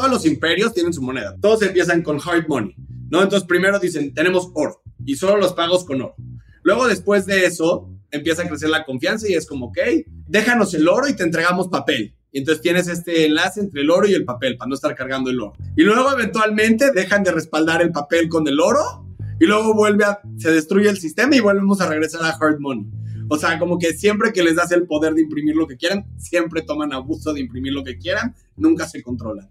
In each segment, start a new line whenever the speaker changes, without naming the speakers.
todos los imperios tienen su moneda. Todos empiezan con hard money, ¿no? Entonces primero dicen, tenemos oro y solo los pagos con oro. Luego después de eso empieza a crecer la confianza y es como, ok, déjanos el oro y te entregamos papel. Y entonces tienes este enlace entre el oro y el papel para no estar cargando el oro. Y luego eventualmente dejan de respaldar el papel con el oro y luego vuelve a, se destruye el sistema y volvemos a regresar a hard money. O sea, como que siempre que les das el poder de imprimir lo que quieran, siempre toman abuso de imprimir lo que quieran, nunca se controlan.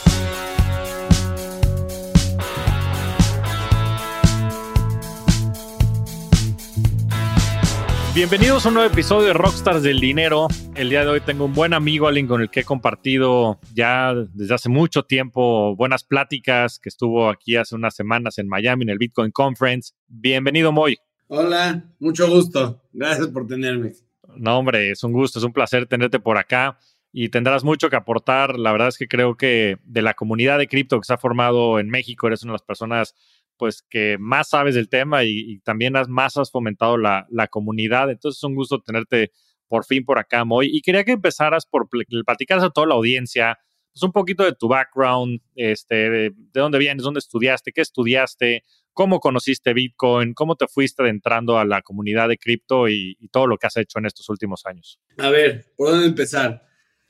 Bienvenidos a un nuevo episodio de Rockstars del Dinero. El día de hoy tengo un buen amigo, alguien con el que he compartido ya desde hace mucho tiempo buenas pláticas, que estuvo aquí hace unas semanas en Miami en el Bitcoin Conference. Bienvenido, Moy.
Hola, mucho gusto. Gracias por tenerme.
No, hombre, es un gusto, es un placer tenerte por acá y tendrás mucho que aportar. La verdad es que creo que de la comunidad de cripto que se ha formado en México, eres una de las personas pues que más sabes del tema y, también más has fomentado la, comunidad. Entonces es un gusto tenerte por fin por acá, Moy. Y quería que empezaras por platicaras a toda la audiencia, pues un poquito de tu background, este, de, dónde vienes, dónde estudiaste, qué estudiaste, cómo conociste Bitcoin, cómo te fuiste adentrando a la comunidad de cripto y, y todo lo que has hecho en estos últimos años.
A ver, ¿por dónde empezar?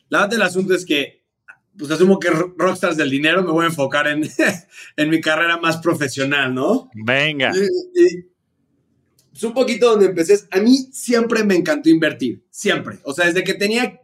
La verdad del asunto es que pues asumo que rockstars del dinero, me voy a enfocar en, en mi carrera más profesional, ¿no?
Venga.
Y, pues un poquito donde empecé. A mí siempre me encantó invertir, siempre. O sea, desde que tenía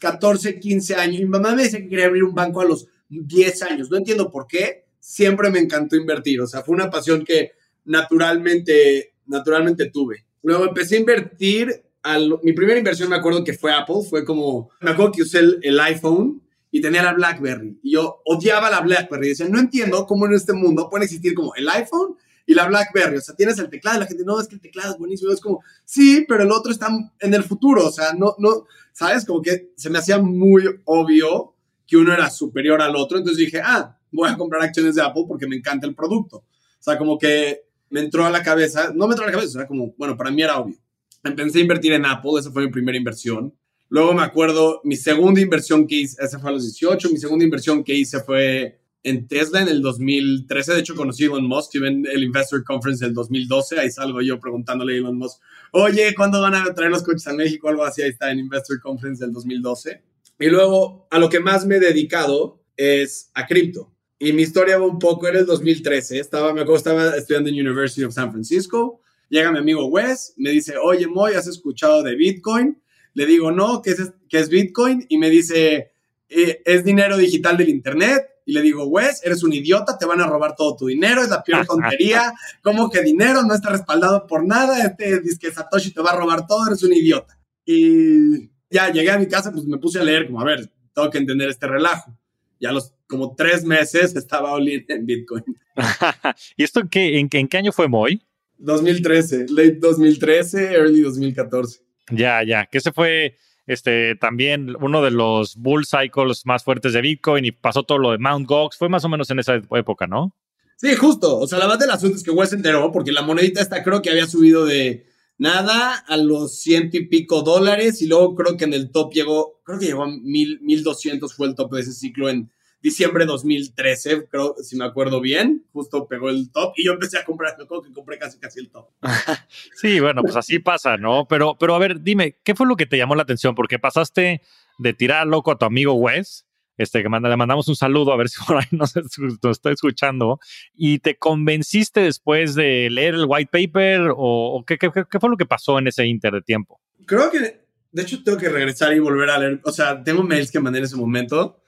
14, 15 años, mi mamá me decía que quería abrir un banco a los 10 años. No entiendo por qué, siempre me encantó invertir. O sea, fue una pasión que naturalmente, naturalmente tuve. Luego empecé a invertir. Al, mi primera inversión me acuerdo que fue Apple, fue como, me acuerdo que usé el iPhone y tenía la BlackBerry. Y yo odiaba la BlackBerry. Y decía, no entiendo cómo en este mundo puede existir como el iPhone y la BlackBerry. O sea, tienes el teclado y la gente, no, es que el teclado es buenísimo. Es como, sí, pero el otro está en el futuro. O sea, no, no, ¿sabes? Como que se me hacía muy obvio que uno era superior al otro. Entonces dije, ah, voy a comprar acciones de Apple porque me encanta el producto. O sea, como que me entró a la cabeza, no me entró a la cabeza, sea, como, bueno, para mí era obvio. Empecé a invertir en Apple, esa fue mi primera inversión. Luego me acuerdo, mi segunda inversión que hice, esa fue a los 18, mi segunda inversión que hice fue en Tesla en el 2013. De hecho, conocí a Elon Musk, en el Investor Conference del 2012. Ahí salgo yo preguntándole a Elon Musk, oye, ¿cuándo van a traer los coches a México? Algo así, ahí está en Investor Conference del 2012. Y luego, a lo que más me he dedicado es a cripto. Y mi historia va un poco, era el 2013. Estaba, me acuerdo, estaba estudiando en University of San Francisco. Llega mi amigo Wes, me dice, oye, Moy, ¿has escuchado de Bitcoin? Le digo, no, ¿qué es, qué es Bitcoin? Y me dice, eh, es dinero digital del Internet. Y le digo, Wes, eres un idiota, te van a robar todo tu dinero, es la peor tontería. ¿Cómo que dinero no está respaldado por nada? Este disque Satoshi te va a robar todo, eres un idiota. Y ya llegué a mi casa, pues me puse a leer, como, a ver, tengo que entender este relajo. Ya los como tres meses estaba all en Bitcoin.
¿Y esto qué, en, en qué año fue Moy?
2013, late 2013, early 2014.
Ya, ya, que ese fue este, también uno de los bull cycles más fuertes de Bitcoin y pasó todo lo de Mount Gox, fue más o menos en esa época, ¿no?
Sí, justo. O sea, la base del asunto es que Wes se enteró porque la monedita esta creo que había subido de nada a los ciento y pico dólares y luego creo que en el top llegó, creo que llegó a mil, mil doscientos fue el top de ese ciclo en diciembre de 2013, creo, si me acuerdo bien, justo pegó el top y yo empecé a comprar, me acuerdo que compré casi casi el top.
sí, bueno, pues así pasa, ¿no? Pero, pero a ver, dime, ¿qué fue lo que te llamó la atención? Porque pasaste de tirar loco a tu amigo Wes, este, que manda, le mandamos un saludo a ver si por ahí nos, nos, está escuchando, y te convenciste después de leer el white paper o, qué, qué, qué, fue lo que pasó en ese inter de tiempo?
Creo que, de hecho, tengo que regresar y volver a leer, o sea, tengo mails que mandé en ese momento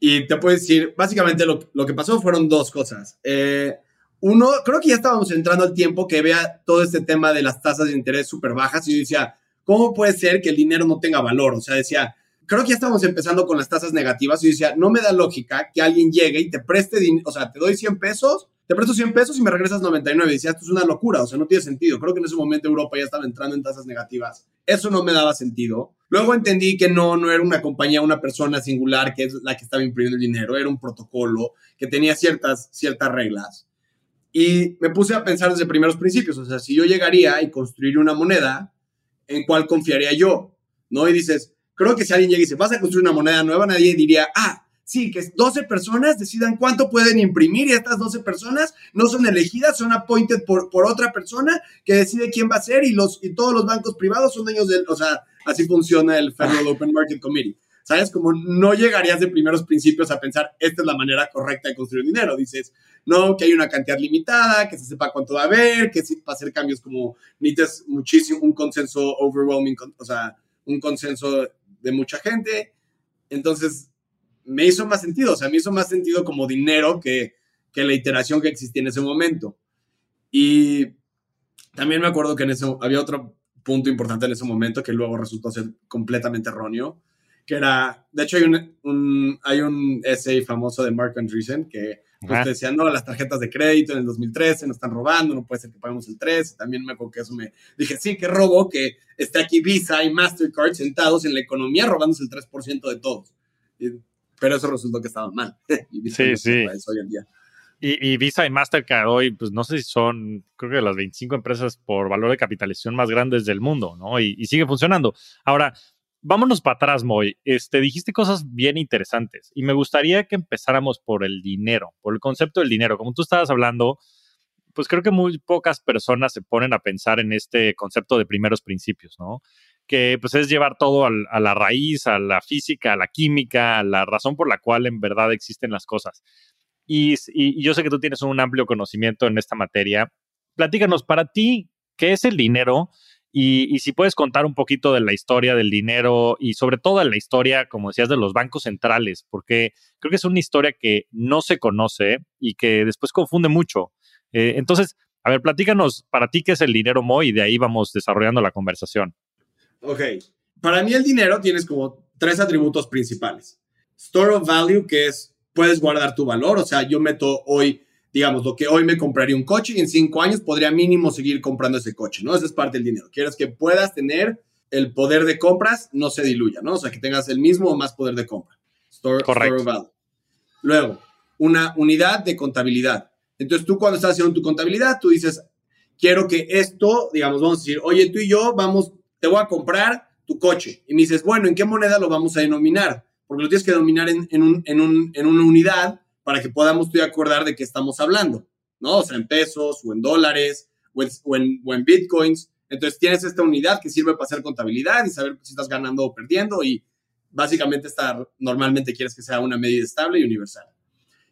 y te puedo decir, básicamente lo, lo que pasó fueron dos cosas. Eh, uno, creo que ya estábamos entrando al tiempo que vea todo este tema de las tasas de interés súper bajas y yo decía, ¿cómo puede ser que el dinero no tenga valor? O sea, decía, creo que ya estábamos empezando con las tasas negativas y yo decía, no me da lógica que alguien llegue y te preste dinero, o sea, te doy 100 pesos, te presto 100 pesos y me regresas 99. Y decía, esto es una locura, o sea, no tiene sentido. Creo que en ese momento Europa ya estaba entrando en tasas negativas. Eso no me daba sentido. Luego entendí que no, no era una compañía, una persona singular que es la que estaba imprimiendo el dinero, era un protocolo que tenía ciertas, ciertas reglas. Y me puse a pensar desde primeros principios, o sea, si yo llegaría y construiría una moneda, ¿en cuál confiaría yo? ¿No? Y dices, creo que si alguien llega y dice, vas a construir una moneda nueva, nadie diría, ah, sí, que 12 personas decidan cuánto pueden imprimir y estas 12 personas no son elegidas, son appointed por, por otra persona que decide quién va a ser y, los, y todos los bancos privados son dueños del, o sea, Así funciona el Federal Open Market Committee. ¿Sabes? Como no llegarías de primeros principios a pensar, esta es la manera correcta de construir dinero. Dices, no, que hay una cantidad limitada, que se sepa cuánto va a haber, que si para hacer cambios como necesitas muchísimo, un consenso overwhelming, o sea, un consenso de mucha gente. Entonces, me hizo más sentido, o sea, me hizo más sentido como dinero que, que la iteración que existía en ese momento. Y también me acuerdo que en eso había otro punto importante en ese momento que luego resultó ser completamente erróneo, que era, de hecho hay un, hay un essay famoso de Mark Andreessen que pues, decía, no, las tarjetas de crédito en el 2013 nos están robando, no puede ser que paguemos el 3, también me acuerdo que eso me dije, sí, qué robo que esté aquí Visa y Mastercard sentados en la economía robándose el 3% de todos. Pero eso resultó que estaba mal.
sí, sí. Hoy en día. Y, Visa y Mastercard hoy, pues no sé si son, creo que las 25 empresas por valor de capitalización más grandes del mundo, ¿no? Y, sigue funcionando. Ahora, vámonos para atrás, Moy. Este, dijiste cosas bien interesantes y me gustaría que empezáramos por el dinero, por el concepto del dinero. Como tú estabas hablando, pues creo que muy pocas personas se ponen a pensar en este concepto de primeros principios, ¿no? Que pues es llevar todo a la raíz, a la física, a la química, a la razón por la cual en verdad existen las cosas. Y, yo sé que tú tienes un amplio conocimiento en esta materia. Platícanos, para ti, ¿qué es el dinero? Y, si puedes contar un poquito de la historia del dinero y sobre todo la historia, como decías, de los bancos centrales, porque creo que es una historia que no se conoce y que después confunde mucho. Eh, entonces, a ver, platícanos para ti qué es el dinero, Mo, y de ahí vamos desarrollando la conversación.
Ok, para mí el dinero tienes como tres atributos principales. Store of value, que es puedes guardar tu valor. O sea, yo meto hoy, digamos, lo que hoy me compraría un coche y en cinco años podría mínimo seguir comprando ese coche, ¿no? Esa es parte del dinero. Quieres que puedas tener el poder de compras, no se diluya, ¿no? O sea, que tengas el mismo o más poder de compra. Store, Correcto. value. Luego, una unidad de contabilidad. Entonces, tú cuando estás haciendo tu contabilidad, tú dices, quiero que esto, digamos, vamos a decir, oye, tú y yo vamos, te voy a comprar tu coche. Y me dices, bueno, ¿en qué moneda lo vamos a denominar? porque lo tienes que dominar en, un, en, un, en una unidad para que podamos tú acordar de qué estamos hablando, ¿no? O sea, en pesos o en dólares o en, o en, bitcoins. Entonces tienes esta unidad que sirve para hacer contabilidad y saber si estás ganando o perdiendo y básicamente estar, normalmente quieres que sea una medida estable y universal.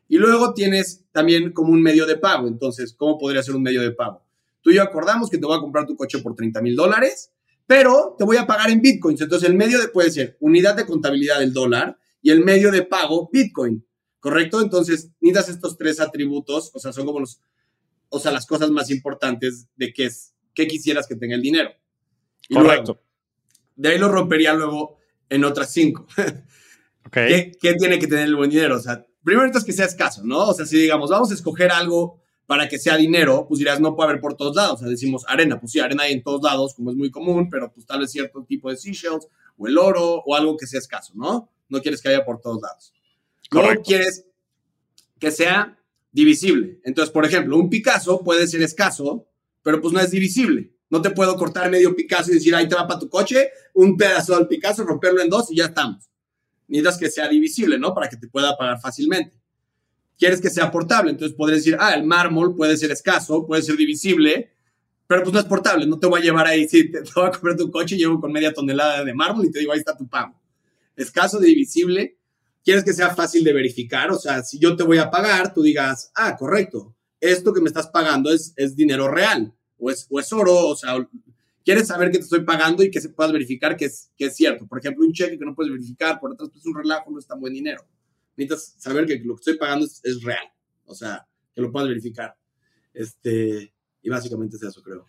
Y luego tienes también como un medio de pago. Entonces, ¿cómo podría ser un medio de pago? Tú y yo acordamos que te voy a comprar tu coche por 30 mil dólares pero te voy a pagar en bitcoins. Entonces, el medio de, puede ser unidad de contabilidad del dólar y el medio de pago bitcoin, ¿correcto? Entonces, necesitas estos tres atributos, o sea, son como los, o sea, las cosas más importantes de qué es, qué quisieras que tenga el dinero.
Correcto.
de ahí lo rompería luego en otras cinco.
Okay.
¿Qué, tiene que tener el buen dinero? O sea, primero es que sea escaso, ¿no? O sea, si digamos, vamos a escoger algo para que sea dinero, pues dirás, no puede haber por todos lados. O sea, decimos arena, pues sí, arena hay en todos lados, como es muy común, pero pues tal vez cierto tipo de seashells o el oro o algo que sea escaso, ¿no? No quieres que haya por todos lados. Luego quieres que sea divisible. Entonces, por ejemplo, un Picasso puede ser escaso, pero pues no es divisible. No te puedo cortar medio Picasso y decir, ahí te va para tu coche, un pedazo del Picasso, romperlo en dos y ya estamos. Necesitas que sea divisible, ¿no? Para que te pueda pagar fácilmente quieres que sea portable. Entonces podrías decir, ah, el mármol puede ser escaso, puede ser divisible, pero pues no es portable. No te voy a llevar ahí, si te, voy a comprar tu coche llevo con media tonelada de mármol y te digo, ahí está tu pago. Escaso, divisible. Quieres que sea fácil de verificar, o sea, si yo te voy a pagar, tú digas, ah, correcto, esto que me estás pagando es, es dinero real o es, o es oro, o sea, quieres saber que te estoy pagando y que se puedas verificar que es, que es cierto. Por ejemplo, un cheque que no puedes verificar, por otras, pues un relajo no es tan buen dinero necesitas saber que lo que estoy pagando es, real, o sea, que lo puedas verificar. Este, y básicamente es eso, creo.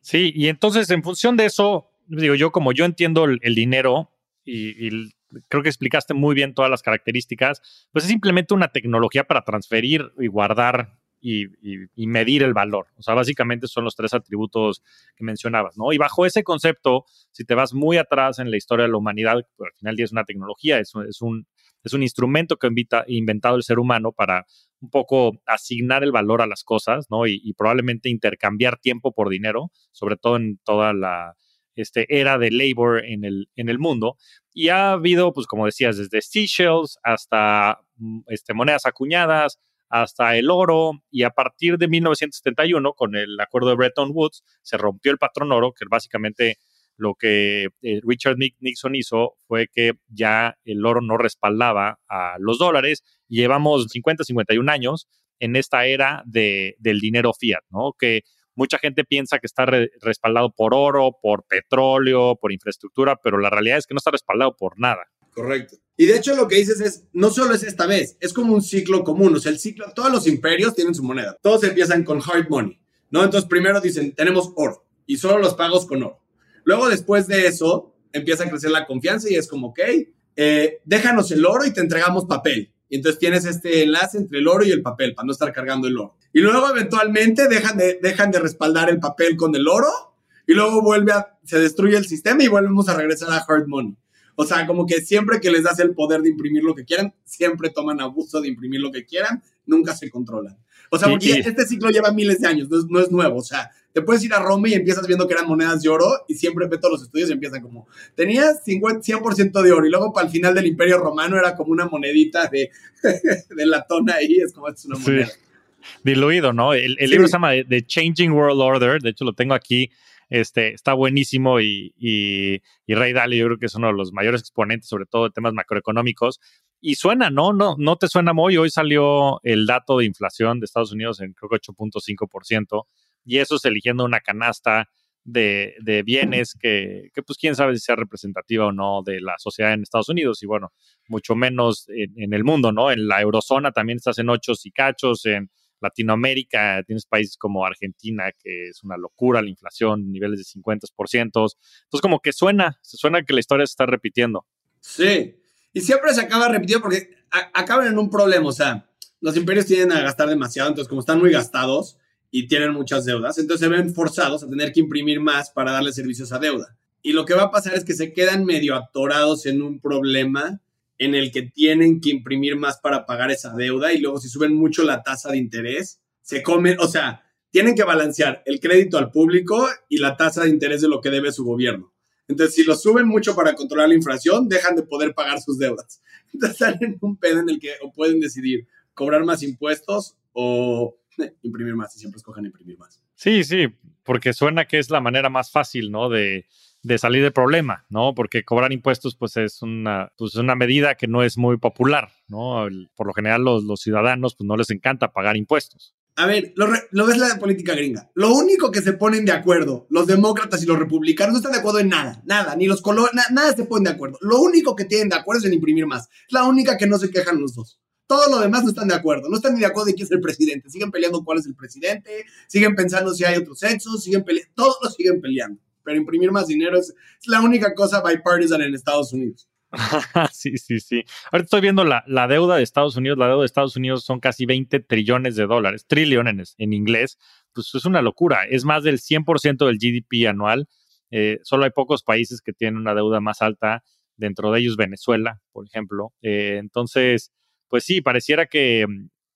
Sí, y entonces en función de eso, digo yo, como yo entiendo el, dinero y, creo que explicaste muy bien todas las características, pues es simplemente una tecnología para transferir y guardar y, medir el valor. O sea, básicamente son los tres atributos que mencionabas, ¿no? Y bajo ese concepto, si te vas muy atrás en la historia de la humanidad, pues, al final es una tecnología, es, un, es un instrumento que ha inventado el ser humano para un poco asignar el valor a las cosas, ¿no? Y, probablemente intercambiar tiempo por dinero, sobre todo en toda la este, era de labor en el, en el mundo. Y ha habido, pues como decías, desde seashells hasta mm, este, monedas acuñadas, hasta el oro y a partir de 1971 con el acuerdo de Bretton Woods se rompió el patrón oro, que básicamente lo que eh, Richard Nixon hizo fue que ya el oro no respaldaba a los dólares. Llevamos 50, 51 años en esta era de, del dinero fiat, ¿no? Que mucha gente piensa que está respaldado por oro, por petróleo, por infraestructura, pero la realidad es que no está respaldado por nada.
Correcto. Y de hecho lo que dices es, no solo es esta vez, es como un ciclo común, o sea, el ciclo, todos los imperios tienen su moneda, todos empiezan con hard money, ¿no? Entonces primero dicen, tenemos oro y solo los pagos con oro. Luego después de eso empieza a crecer la confianza y es como, ok, eh, déjanos el oro y te entregamos papel. Y entonces tienes este enlace entre el oro y el papel para no estar cargando el oro. Y luego eventualmente dejan de, dejan de respaldar el papel con el oro y luego vuelve a, se destruye el sistema y volvemos a regresar a hard money. O sea, como que siempre que les das el poder de imprimir lo que quieran, siempre toman abuso de imprimir lo que quieran, nunca se controlan. O sea, porque este ciclo lleva miles de años, no es, nuevo. O sea, te puedes ir a Roma y empiezas viendo que eran monedas de oro y siempre ve todos los estudios y empiezan como, tenías 50, 100% de oro y luego para el final del Imperio Romano era como una monedita de, de latón ahí, es como, es una moneda.
Diluido, ¿no? El, libro se llama The Changing World Order, de hecho lo tengo aquí este, está buenísimo y, y, Ray Dalio yo creo que es uno de los mayores exponentes, sobre todo de temas macroeconómicos. Y suena, ¿no? No, no te suena muy. Hoy salió el dato de inflación de Estados Unidos en creo que 8.5%, y eso es eligiendo una canasta de, de bienes que, que, pues quién sabe si sea representativa o no de la sociedad en Estados Unidos y bueno, mucho menos en, el mundo, ¿no? En la eurozona también estás en ochos y cachos, en Latinoamérica, tienes países como Argentina, que es una locura la inflación, niveles de 50%. Entonces, como que suena, se suena que la historia se está repitiendo.
Sí, y siempre se acaba repitiendo porque acaban en un problema, o sea, los imperios tienden a gastar demasiado, entonces como están muy gastados y tienen muchas deudas, entonces se ven forzados a tener que imprimir más para darle servicios a deuda. Y lo que va a pasar es que se quedan medio atorados en un problema en el que tienen que imprimir más para pagar esa deuda y luego si suben mucho la tasa de interés, se comen, o sea, tienen que balancear el crédito al público y la tasa de interés de lo que debe su gobierno. Entonces, si lo suben mucho para controlar la inflación, dejan de poder pagar sus deudas. Entonces, están un pedo en el que pueden decidir cobrar más impuestos o imprimir más y siempre escogen imprimir más.
Sí, sí, porque suena que es la manera más fácil, ¿no? De, de salir del problema, ¿no? Porque cobrar impuestos, pues es una, pues, una medida que no es muy popular, ¿no? por lo general, los, los, ciudadanos, pues no les encanta pagar impuestos.
A ver, lo, lo ves la política gringa. Lo único que se ponen de acuerdo, los demócratas y los republicanos, no están de acuerdo en nada, nada, ni los colores, nada se ponen de acuerdo. Lo único que tienen de acuerdo es en imprimir más. Es la única que no se quejan los dos. Todo lo demás no están de acuerdo. No están ni de acuerdo de quién es el presidente. Siguen peleando cuál es el presidente, siguen pensando si hay otro sexo, siguen peleando, todos lo siguen peleando pero imprimir más dinero es, la única cosa bipartisan en Estados Unidos.
sí, sí, sí. Ahorita estoy viendo la, deuda de Estados Unidos. La deuda de Estados Unidos son casi 20 trillones de dólares, trillones en, inglés. Pues es una locura. Es más del 100% del GDP anual. Eh, solo hay pocos países que tienen una deuda más alta, dentro de ellos Venezuela, por ejemplo. Eh, entonces, pues sí, pareciera que,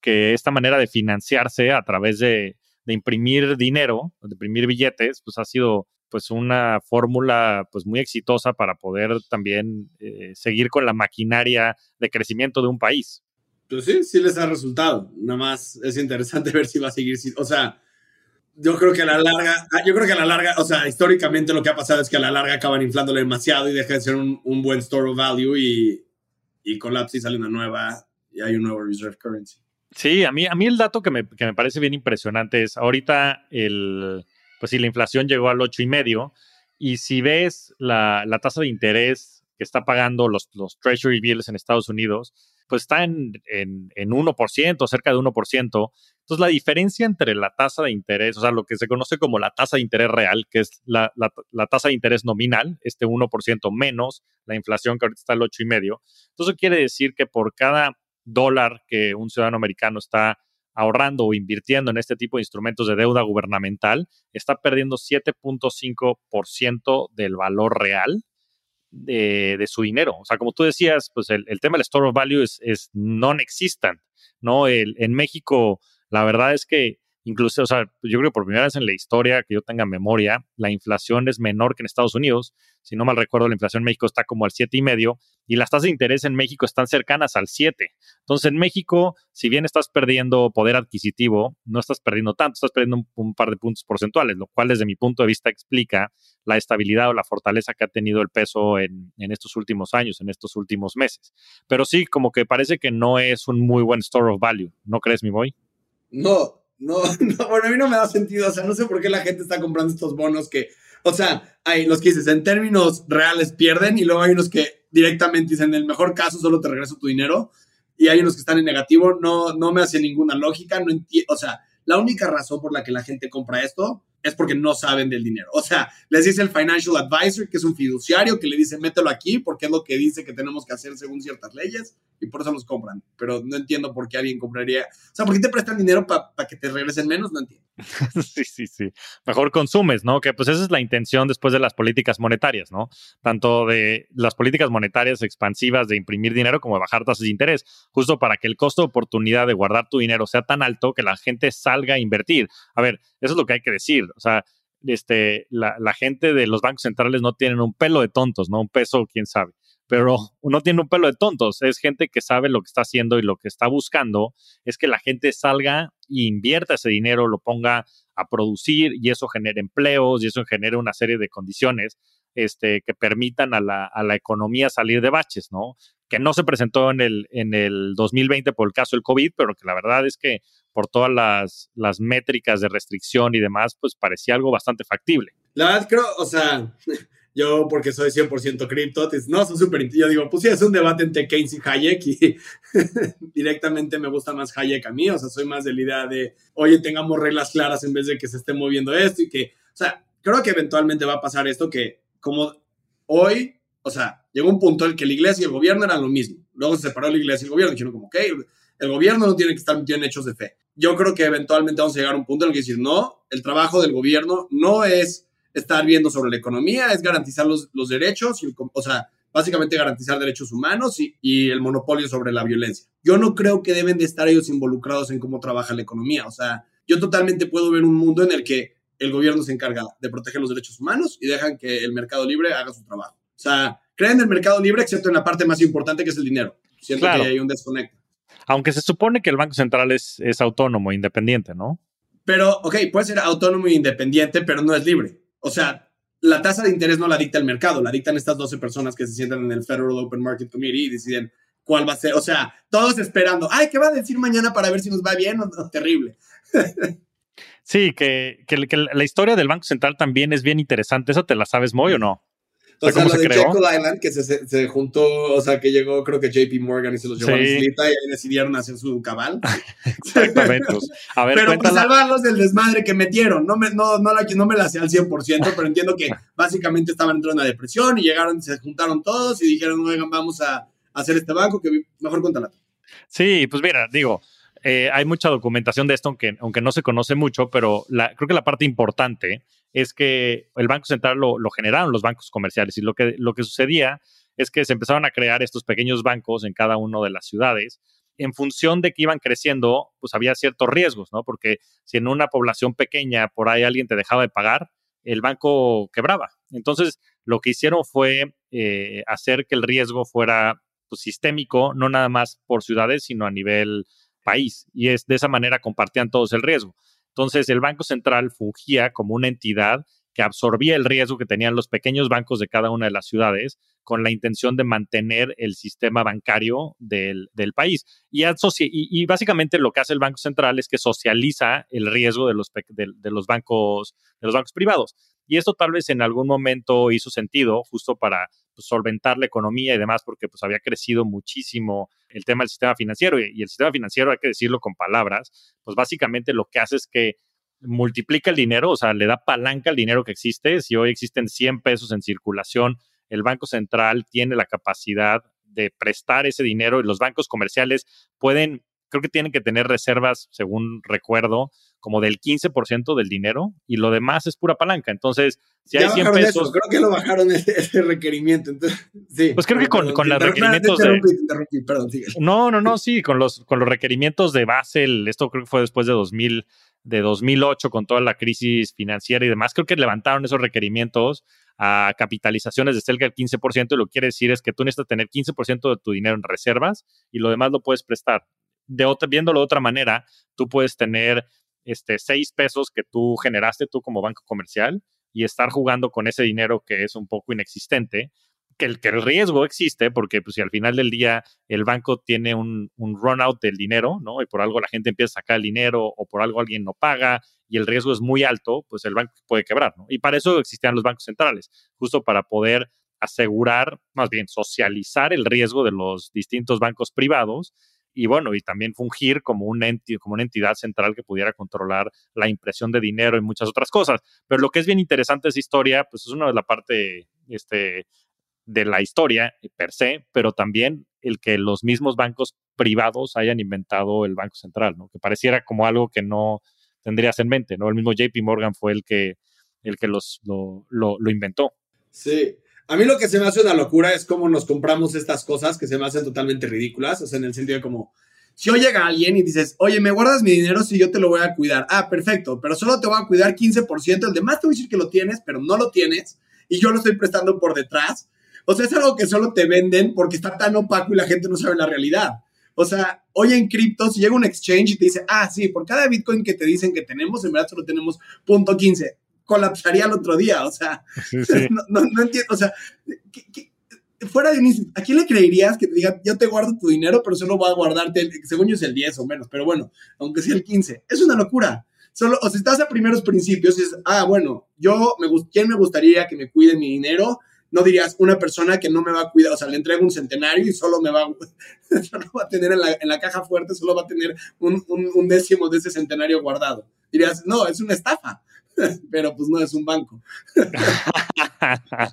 que, esta manera de financiarse a través de, de imprimir dinero, de imprimir billetes, pues ha sido pues una fórmula pues muy exitosa para poder también eh, seguir con la maquinaria de crecimiento de un país.
Pues sí, sí les ha resultado. Nada más es interesante ver si va a seguir. O sea, yo creo que a la larga, ah, yo creo que a la larga, o sea, históricamente lo que ha pasado es que a la larga acaban inflándole demasiado y deja de ser un, buen store of value y, y colapsa y sale una nueva y hay un nuevo reserve currency.
Sí, a mí, a mí el dato que me, que me parece bien impresionante es ahorita el, pues si la inflación llegó al ocho y medio, y si ves la, tasa de interés que está pagando los, los Treasury Bills en Estados Unidos, pues está en, en, en 1%, cerca de 1%. Entonces, la diferencia entre la tasa de interés, o sea, lo que se conoce como la tasa de interés real, que es la, la, tasa de interés nominal, este 1% menos la inflación que ahorita está al ocho y medio. Entonces, quiere decir que por cada dólar que un ciudadano americano está ahorrando o invirtiendo en este tipo de instrumentos de deuda gubernamental está perdiendo 7.5% del valor real de, su dinero. O sea, como tú decías, pues el, tema del store of value es, es non-existent, ¿no? El, en México, la verdad es que incluso, o sea, yo creo que por primera vez en la historia que yo tenga memoria, la inflación es menor que en Estados Unidos. Si no mal recuerdo, la inflación en México está como al siete y las tasas de interés en México están cercanas al 7. Entonces, en México, si bien estás perdiendo poder adquisitivo, no estás perdiendo tanto, estás perdiendo un, par de puntos porcentuales, lo cual desde mi punto de vista explica la estabilidad o la fortaleza que ha tenido el peso en, en estos últimos años, en estos últimos meses. Pero sí, como que parece que no es un muy buen store of value, ¿no crees, mi boy?
No, no, no, bueno, a mí no me da sentido, o sea, no sé por qué la gente está comprando estos bonos que, o sea, hay los que dices, en términos reales pierden y luego hay unos que directamente dicen, en el mejor caso solo te regreso tu dinero y hay unos que están en negativo, no, no me hace ninguna lógica, no o sea, la única razón por la que la gente compra esto es porque no saben del dinero. O sea, les dice el financial advisor, que es un fiduciario, que le dice, mételo aquí porque es lo que dice que tenemos que hacer según ciertas leyes y por eso los compran. Pero no entiendo por qué alguien compraría. O sea, ¿por qué te prestan dinero para que te regresen menos? No entiendo.
sí, sí, sí. Mejor consumes, ¿no? Que pues esa es la intención después de las políticas monetarias, ¿no? Tanto de las políticas monetarias expansivas de imprimir dinero como de bajar tasas de interés, justo para que el costo de oportunidad de guardar tu dinero sea tan alto que la gente salga a invertir. A ver, eso es lo que hay que decir. O sea, este, la, la gente de los bancos centrales no tienen un pelo de tontos, ¿no? Un peso, quién sabe pero uno tiene un pelo de tontos. Es gente que sabe lo que está haciendo y lo que está buscando es que la gente salga e invierta ese dinero, lo ponga a producir y eso genere empleos y eso genere una serie de condiciones este, que permitan a la, a la economía salir de baches, ¿no? Que no se presentó en el, en el 2020 por el caso del COVID, pero que la verdad es que por todas las, las métricas de restricción y demás, pues parecía algo bastante factible.
La verdad creo, o sea, yo, porque soy 100% cripto, no, son súper. Yo digo, pues sí, es un debate entre Keynes y Hayek y directamente me gusta más Hayek a mí. O sea, soy más de la idea de, oye, tengamos reglas claras en vez de que se esté moviendo esto y que, o sea, creo que eventualmente va a pasar esto que, como hoy, o sea, llegó un punto en el que la iglesia y el gobierno eran lo mismo. Luego se separó la iglesia y el gobierno. Dijeron, como, ok, el gobierno no tiene que estar metido en hechos de fe. Yo creo que eventualmente vamos a llegar a un punto en el que decir, no, el trabajo del gobierno no es estar viendo sobre la economía, es garantizar los, los derechos, y, o sea, básicamente garantizar derechos humanos y, y, el monopolio sobre la violencia. Yo no creo que deben de estar ellos involucrados en cómo trabaja la economía. O sea, yo totalmente puedo ver un mundo en el que el gobierno se encarga de proteger los derechos humanos y dejan que el mercado libre haga su trabajo. O sea, creen en el mercado libre excepto en la parte más importante que es el dinero. Siento que hay un desconecto.
Aunque se supone que el Banco Central es, es autónomo, independiente, ¿no?
Pero, ok, puede ser autónomo e independiente, pero no es libre. O sea, la tasa de interés no la dicta el mercado, la dictan estas 12 personas que se sientan en el Federal Open Market Committee y deciden cuál va a ser. O sea, todos esperando, ay, ¿qué va a decir mañana para ver si nos va bien o no? Terrible.
Sí, que, que, la historia del Banco Central también es bien interesante. ¿Eso te la sabes, muy o no?
O sea, lo de Jekyll Island, que se, se, juntó, o sea, que llegó, creo que JP Morgan y se los llevó a la islita y ahí decidieron hacer su cabal.
Exactamente. A ver,
pero pues salvarlos del desmadre que metieron. No me, no, no, la, no me la sé al 100%, pero entiendo que básicamente estaban entrando en una depresión y llegaron, se juntaron todos y dijeron, oigan, vamos a, hacer este banco, que mejor cuéntala.
Sí, pues mira, digo, eh, hay mucha documentación de esto, aunque, aunque no se conoce mucho, pero la, creo que la parte importante es que el Banco Central lo, generaron los bancos comerciales y lo que, lo que sucedía es que se empezaron a crear estos pequeños bancos en cada una de las ciudades. En función de que iban creciendo, pues había ciertos riesgos, ¿no? Porque si en una población pequeña por ahí alguien te dejaba de pagar, el banco quebraba. Entonces, lo que hicieron fue eh, hacer que el riesgo fuera pues, sistémico, no nada más por ciudades, sino a nivel país. Y es de esa manera compartían todos el riesgo. Entonces, el Banco Central fungía como una entidad que absorbía el riesgo que tenían los pequeños bancos de cada una de las ciudades con la intención de mantener el sistema bancario del, país. Y, y, básicamente lo que hace el Banco Central es que socializa el riesgo de los, de los, bancos, de los bancos privados. Y esto tal vez en algún momento hizo sentido justo para pues, solventar la economía y demás, porque pues había crecido muchísimo el tema del sistema financiero. Y, el sistema financiero, hay que decirlo con palabras, pues básicamente lo que hace es que multiplica el dinero, o sea, le da palanca al dinero que existe. Si hoy existen 100 pesos en circulación, el Banco Central tiene la capacidad de prestar ese dinero y los bancos comerciales pueden creo que tienen que tener reservas, según recuerdo, como del 15% del dinero y lo demás es pura palanca. Entonces, si hay 100 pesos.
creo que lo bajaron ese, requerimiento. Entonces, sí,
pues creo que con, con los requerimientos. de, perdón, no, no, no, sí, con los, con los requerimientos de Basel, esto creo que fue después de 2000 de 2008 con toda la crisis financiera y demás, creo que levantaron esos requerimientos a capitalizaciones de cerca del 15% y lo que quiere decir es que tú necesitas tener 15% de tu dinero en reservas y lo demás lo puedes prestar. De otra, viéndolo de otra manera, tú puedes tener este, 6 pesos que tú generaste tú como banco comercial y estar jugando con ese dinero que es un poco inexistente que el, que el riesgo existe, porque pues, si al final del día el banco tiene un, un run out del dinero, ¿no? Y por algo la gente empieza a sacar el dinero o por algo alguien no paga y el riesgo es muy alto, pues el banco puede quebrar. Y para eso existían los bancos centrales, justo para poder asegurar, más bien socializar el riesgo de los distintos bancos privados y bueno, y también fungir como, un como una entidad central que pudiera controlar la impresión de dinero y muchas otras cosas. Pero lo que es bien interesante de esa historia, pues es una de la parte este, de la historia per se, pero también el que los mismos bancos privados hayan inventado el Banco Central, ¿no? Que pareciera como algo que no tendrías en mente, ¿no? El mismo JP Morgan fue el que, el que los, lo, lo, inventó.
Sí. A mí lo que se me hace una locura es cómo nos compramos estas cosas que se me hacen totalmente ridículas, o sea, en el sentido de como, si hoy llega alguien y dices, oye, ¿me guardas mi dinero si yo te lo voy a cuidar? Ah, perfecto, pero solo te voy a cuidar 15%, el demás te voy a decir que lo tienes, pero no lo tienes, y yo lo estoy prestando por detrás. O sea, es algo que solo te venden porque está tan opaco y la gente no sabe la realidad. O sea, hoy en cripto, si llega un exchange y te dice, ah, sí, por cada Bitcoin que te dicen que tenemos, en verdad solo tenemos punto 15, colapsaría el otro día. O sea, No, entiendo. O sea, fuera de un. ¿A quién le creerías que te diga, yo te guardo tu dinero, pero solo voy a guardarte, según yo es el 10 o menos, pero bueno, aunque sea el 15? Es una locura. Solo, o sea, estás a primeros principios es, ah, bueno, yo, me, ¿quién me gustaría que me cuide mi dinero? no dirías una persona que no me va a cuidar, o sea, le entrego un centenario y solo me va, solo va a tener en la, en la, caja fuerte, solo va a tener un, un, décimo de ese centenario guardado. Dirías, no, es una estafa, pero pues no es un banco.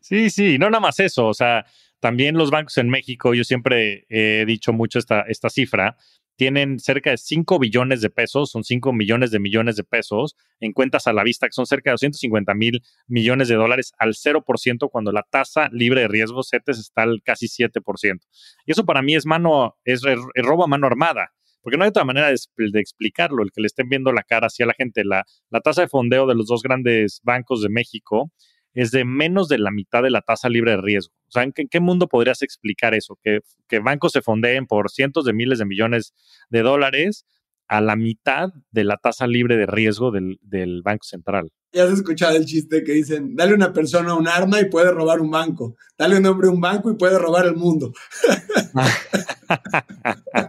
sí, sí, no nada más eso, o sea, también los bancos en México, yo siempre he dicho mucho esta, esta cifra, tienen cerca de 5 billones de pesos, son 5 millones de millones de pesos en cuentas a la vista, que son cerca de 250 mil millones de dólares al 0%, cuando la tasa libre de riesgo CETES está al casi 7%. Y eso para mí es mano, es, robo a mano armada, porque no hay otra manera de, explicarlo, el que le estén viendo la cara hacia la gente. La, la tasa de fondeo de los dos grandes bancos de México es de menos de la mitad de la tasa libre de riesgo. O sea, ¿en qué, mundo podrías explicar eso? Que, que, bancos se fondeen por cientos de miles de millones de dólares a la mitad de la tasa libre de riesgo del, del Banco Central.
Ya has escuchado el chiste que dicen, dale a una persona un arma y puede robar un banco. Dale un hombre un banco y puede robar el mundo.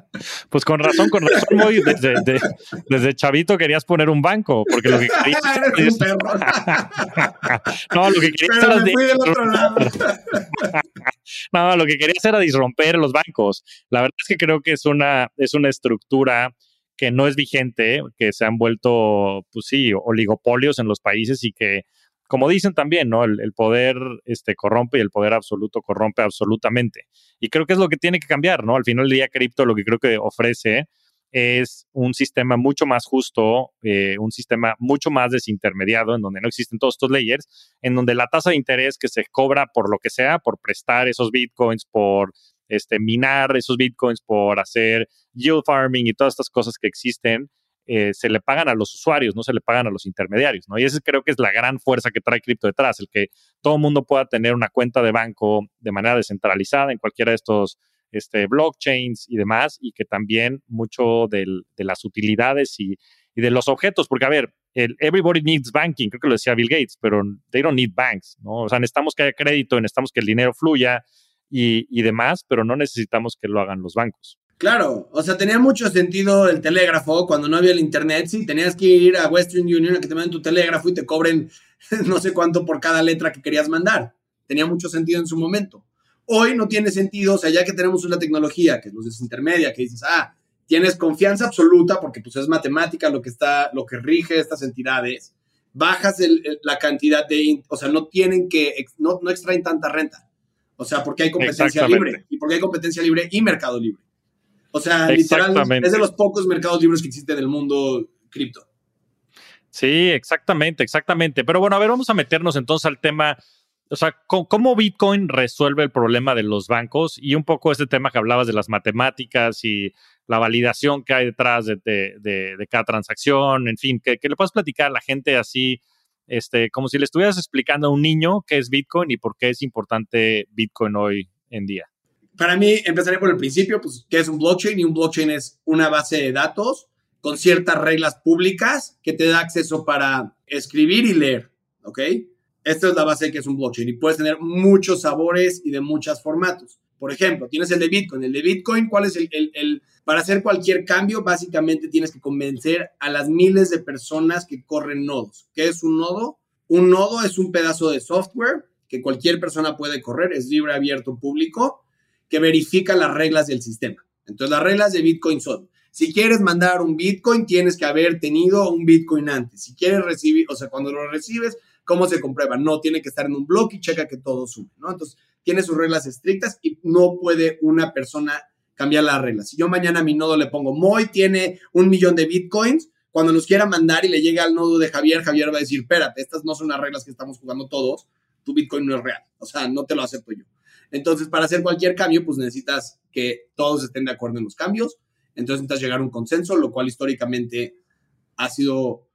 pues con razón, con razón, desde, desde, chavito querías poner un banco, porque lo que querías... no, lo que querías era... no, lo que querías era disromper los bancos. La verdad es que creo que es una, es una estructura que no es vigente, que se han vuelto, pues sí, oligopolios en los países y que, como dicen también, ¿no? El, poder este, corrompe y el poder absoluto corrompe absolutamente. Y creo que es lo que tiene que cambiar, ¿no? Al final del día, cripto lo que creo que ofrece es un sistema mucho más justo, eh, un sistema mucho más desintermediado, en donde no existen todos estos layers, en donde la tasa de interés que se cobra por lo que sea, por prestar esos bitcoins, por este, minar esos bitcoins, por hacer yield farming y todas estas cosas que existen, eh, se le pagan a los usuarios, no se le pagan a los intermediarios, ¿no? Y esa creo que es la gran fuerza que trae cripto detrás, el que todo el mundo pueda tener una cuenta de banco de manera descentralizada en cualquiera de estos este, blockchains y demás, y que también mucho de las utilidades y, de los objetos, porque a ver, el everybody needs banking, creo que lo decía Bill Gates, pero they don't need banks, ¿no? O sea, necesitamos que haya crédito, necesitamos que el dinero fluya, y, demás, pero no necesitamos que lo hagan los bancos.
Claro, o sea, tenía mucho sentido el telégrafo cuando no había el internet. Sí, tenías que ir a Western Union a que te manden tu telégrafo y te cobren no sé cuánto por cada letra que querías mandar. Tenía mucho sentido en su momento. Hoy no tiene sentido, o sea, ya que tenemos una tecnología que nos intermedia, que dices, ah, tienes confianza absoluta porque pues es matemática lo que está, lo que rige estas entidades, bajas la cantidad de, o sea, no tienen que, no, no extraen tanta renta. O sea, porque hay competencia libre y porque hay competencia libre y mercado libre. O sea, literalmente es de los pocos mercados libres que existen en el mundo cripto.
Sí, exactamente, exactamente. Pero bueno, a ver, vamos a meternos entonces al tema o sea, ¿cómo Bitcoin resuelve el problema de los bancos? Y un poco este tema que hablabas de las matemáticas y la validación que hay detrás de, cada transacción, en fin, que, le puedas platicar a la gente así, este, como si le estuvieras explicando a un niño qué es Bitcoin y por qué es importante Bitcoin hoy en día.
Para mí, empezaré por el principio, pues, ¿qué es un blockchain? Y un blockchain es una base de datos con ciertas reglas públicas que te da acceso para escribir y leer, ¿ok? Esta es la base que es un blockchain y puedes tener muchos sabores y de muchos formatos. Por ejemplo, tienes el de Bitcoin. El de Bitcoin, ¿cuál es el, el, Para hacer cualquier cambio, básicamente tienes que convencer a las miles de personas que corren nodos. ¿Qué es un nodo? Un nodo es un pedazo de software que cualquier persona puede correr, es libre, abierto, público, que verifica las reglas del sistema. Entonces, las reglas de Bitcoin son, si quieres mandar un Bitcoin, tienes que haber tenido un Bitcoin antes. Si quieres recibir, o sea, cuando lo recibes, ¿Cómo se comprueba? No, tiene que estar en un blog y checa que todo sume, ¿no? Entonces, tiene sus reglas estrictas y no puede una persona cambiar las reglas. Si yo mañana a mi nodo le pongo, Moy tiene un millón de bitcoins, cuando nos quiera mandar y le llegue al nodo de Javier, Javier va a decir, espérate, estas no son las reglas que estamos jugando todos, tu bitcoin no es real, o sea, no te lo acepto yo. Entonces, para hacer cualquier cambio, pues necesitas que todos estén de acuerdo en los cambios, entonces necesitas llegar a un consenso, lo cual históricamente ha sido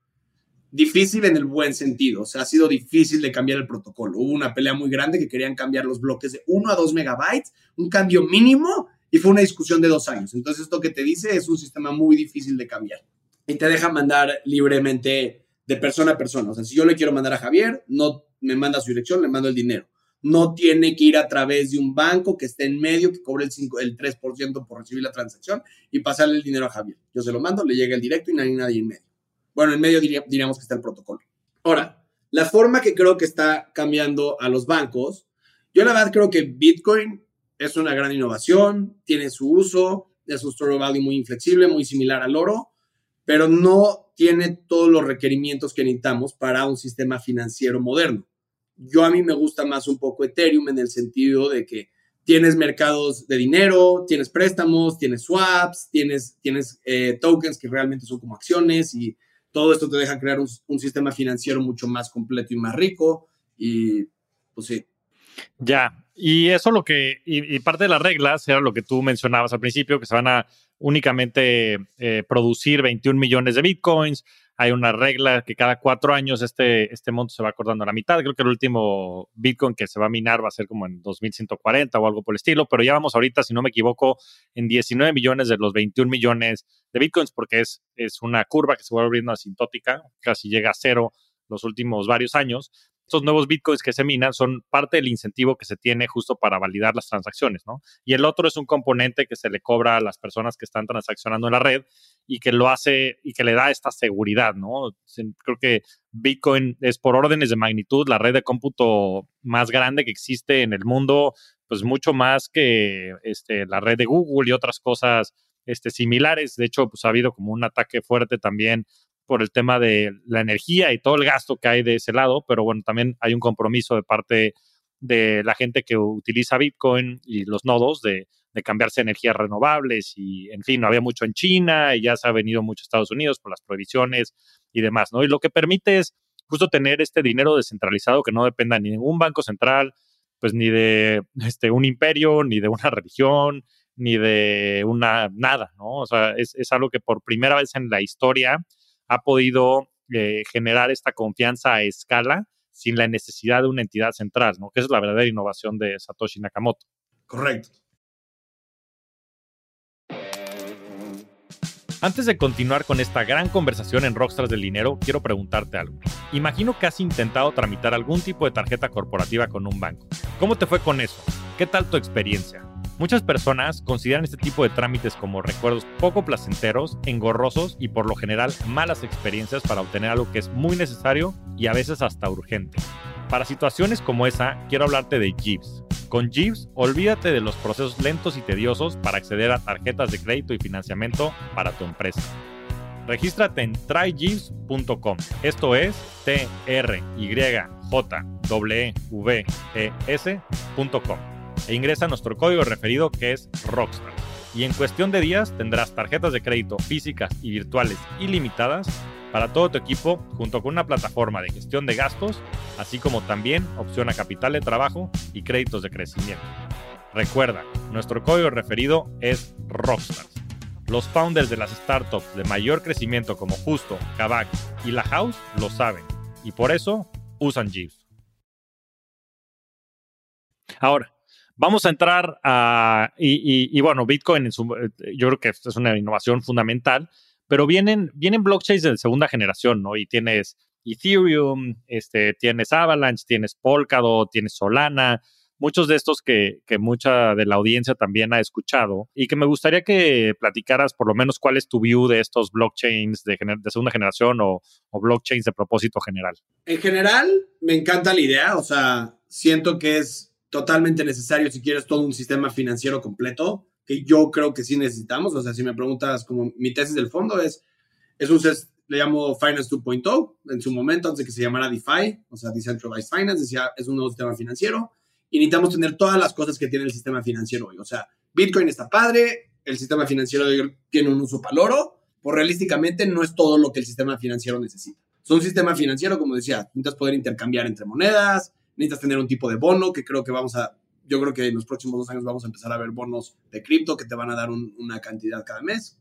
difícil en el buen sentido, o sea, ha sido difícil de cambiar el protocolo. Hubo una pelea muy grande que querían cambiar los bloques de 1 a 2 megabytes, un cambio mínimo, y fue una discusión de dos años. Entonces, esto que te dice es un sistema muy difícil de cambiar y te deja mandar libremente de persona a persona. O sea, si yo le quiero mandar a Javier, no me manda su dirección, le mando el dinero. No tiene que ir a través de un banco que esté en medio, que cobre el, 5, el 3% por recibir la transacción y pasarle el dinero a Javier. Yo se lo mando, le llega el directo y no hay nadie en medio. Bueno, en medio diríamos que está el protocolo. Ahora, la forma que creo que está cambiando a los bancos, yo la verdad creo que Bitcoin es una gran innovación, tiene su uso, es un store value muy inflexible, muy similar al oro, pero no tiene todos los requerimientos que necesitamos para un sistema financiero moderno. Yo a mí me gusta más un poco Ethereum en el sentido de que tienes mercados de dinero, tienes préstamos, tienes swaps, tienes, tienes eh, tokens que realmente son como acciones y todo esto te deja crear un, sistema financiero mucho más completo y más rico. Y pues sí.
Ya, y eso lo que, y, parte de las reglas era lo que tú mencionabas al principio, que se van a únicamente eh, producir 21 millones de bitcoins, hay una regla que cada cuatro años este, este monto se va acordando a la mitad. Creo que el último Bitcoin que se va a minar va a ser como en 2140 o algo por el estilo, pero ya vamos ahorita, si no me equivoco, en 19 millones de los 21 millones de Bitcoins, porque es, es una curva que se va abriendo asintótica, casi llega a cero los últimos varios años estos nuevos bitcoins que se minan son parte del incentivo que se tiene justo para validar las transacciones, ¿no? Y el otro es un componente que se le cobra a las personas que están transaccionando en la red y que lo hace y que le da esta seguridad, ¿no? Creo que Bitcoin es por órdenes de magnitud la red de cómputo más grande que existe en el mundo, pues mucho más que este, la red de Google y otras cosas este, similares. De hecho, pues ha habido como un ataque fuerte también por el tema de la energía y todo el gasto que hay de ese lado, pero bueno, también hay un compromiso de parte de la gente que utiliza Bitcoin y los nodos de, cambiarse a energías renovables y, en fin, no había mucho en China y ya se ha venido mucho a Estados Unidos por las prohibiciones y demás, ¿no? Y lo que permite es justo tener este dinero descentralizado que no dependa ni de ningún banco central, pues ni de este, un imperio, ni de una religión, ni de una nada, ¿no? O sea, es, es algo que por primera vez en la historia ha podido eh, generar esta confianza a escala sin la necesidad de una entidad central, ¿no? Que es la verdadera innovación de Satoshi Nakamoto.
Correcto.
Antes de continuar con esta gran conversación en Rockstars del Dinero, quiero preguntarte algo. Imagino que has intentado tramitar algún tipo de tarjeta corporativa con un banco. ¿Cómo te fue con eso? ¿Qué tal tu experiencia? Muchas personas consideran este tipo de trámites como recuerdos poco placenteros, engorrosos y por lo general malas experiencias para obtener algo que es muy necesario y a veces hasta urgente. Para situaciones como esa, quiero hablarte de Jeeves. Con Jeeves, olvídate de los procesos lentos y tediosos para acceder a tarjetas de crédito y financiamiento para tu empresa. Regístrate en tryjeeves.com. Esto es T R Y J W E S.com e ingresa nuestro código referido que es Rockstar. y en cuestión de días tendrás tarjetas de crédito físicas y virtuales ilimitadas para todo tu equipo junto con una plataforma de gestión de gastos, así como también opción a capital de trabajo y créditos de crecimiento. Recuerda, nuestro código referido es Rockstars. Los founders de las startups de mayor crecimiento como Justo, Kavak y La House lo saben y por eso usan Jeeves. Ahora, Vamos a entrar a, y, bueno, Bitcoin, en su, eh, yo creo que es una innovación fundamental, pero vienen, vienen blockchains de segunda generación, ¿no? Y tienes Ethereum, este, tienes Avalanche, tienes Polkadot, tienes Solana, muchos de estos que, que, mucha de la audiencia también ha escuchado y que me gustaría que platicaras por lo menos cuál es tu view de estos blockchains de, de segunda generación o, blockchains de propósito general.
En general, me encanta la idea, o sea, siento que es totalmente necesario si quieres todo un sistema financiero completo, que yo creo que sí necesitamos. O sea, si me preguntas como mi tesis del fondo es, es un, le llamo Finance 2.0, en su momento, antes de que se llamara DeFi, o sea, Decentralized Finance, decía, es un nuevo sistema financiero y necesitamos tener todas las cosas que tiene el sistema financiero hoy. O sea, Bitcoin está padre, el sistema financiero tiene un uso paloro, pues realísticamente no es todo lo que el sistema financiero necesita. Es un sistema financiero, como decía, necesitas poder intercambiar entre monedas, necesitas tener un tipo de bono que creo que vamos a, yo creo que en los próximos dos años vamos a empezar a ver bonos de cripto que te van a dar una cantidad cada mes,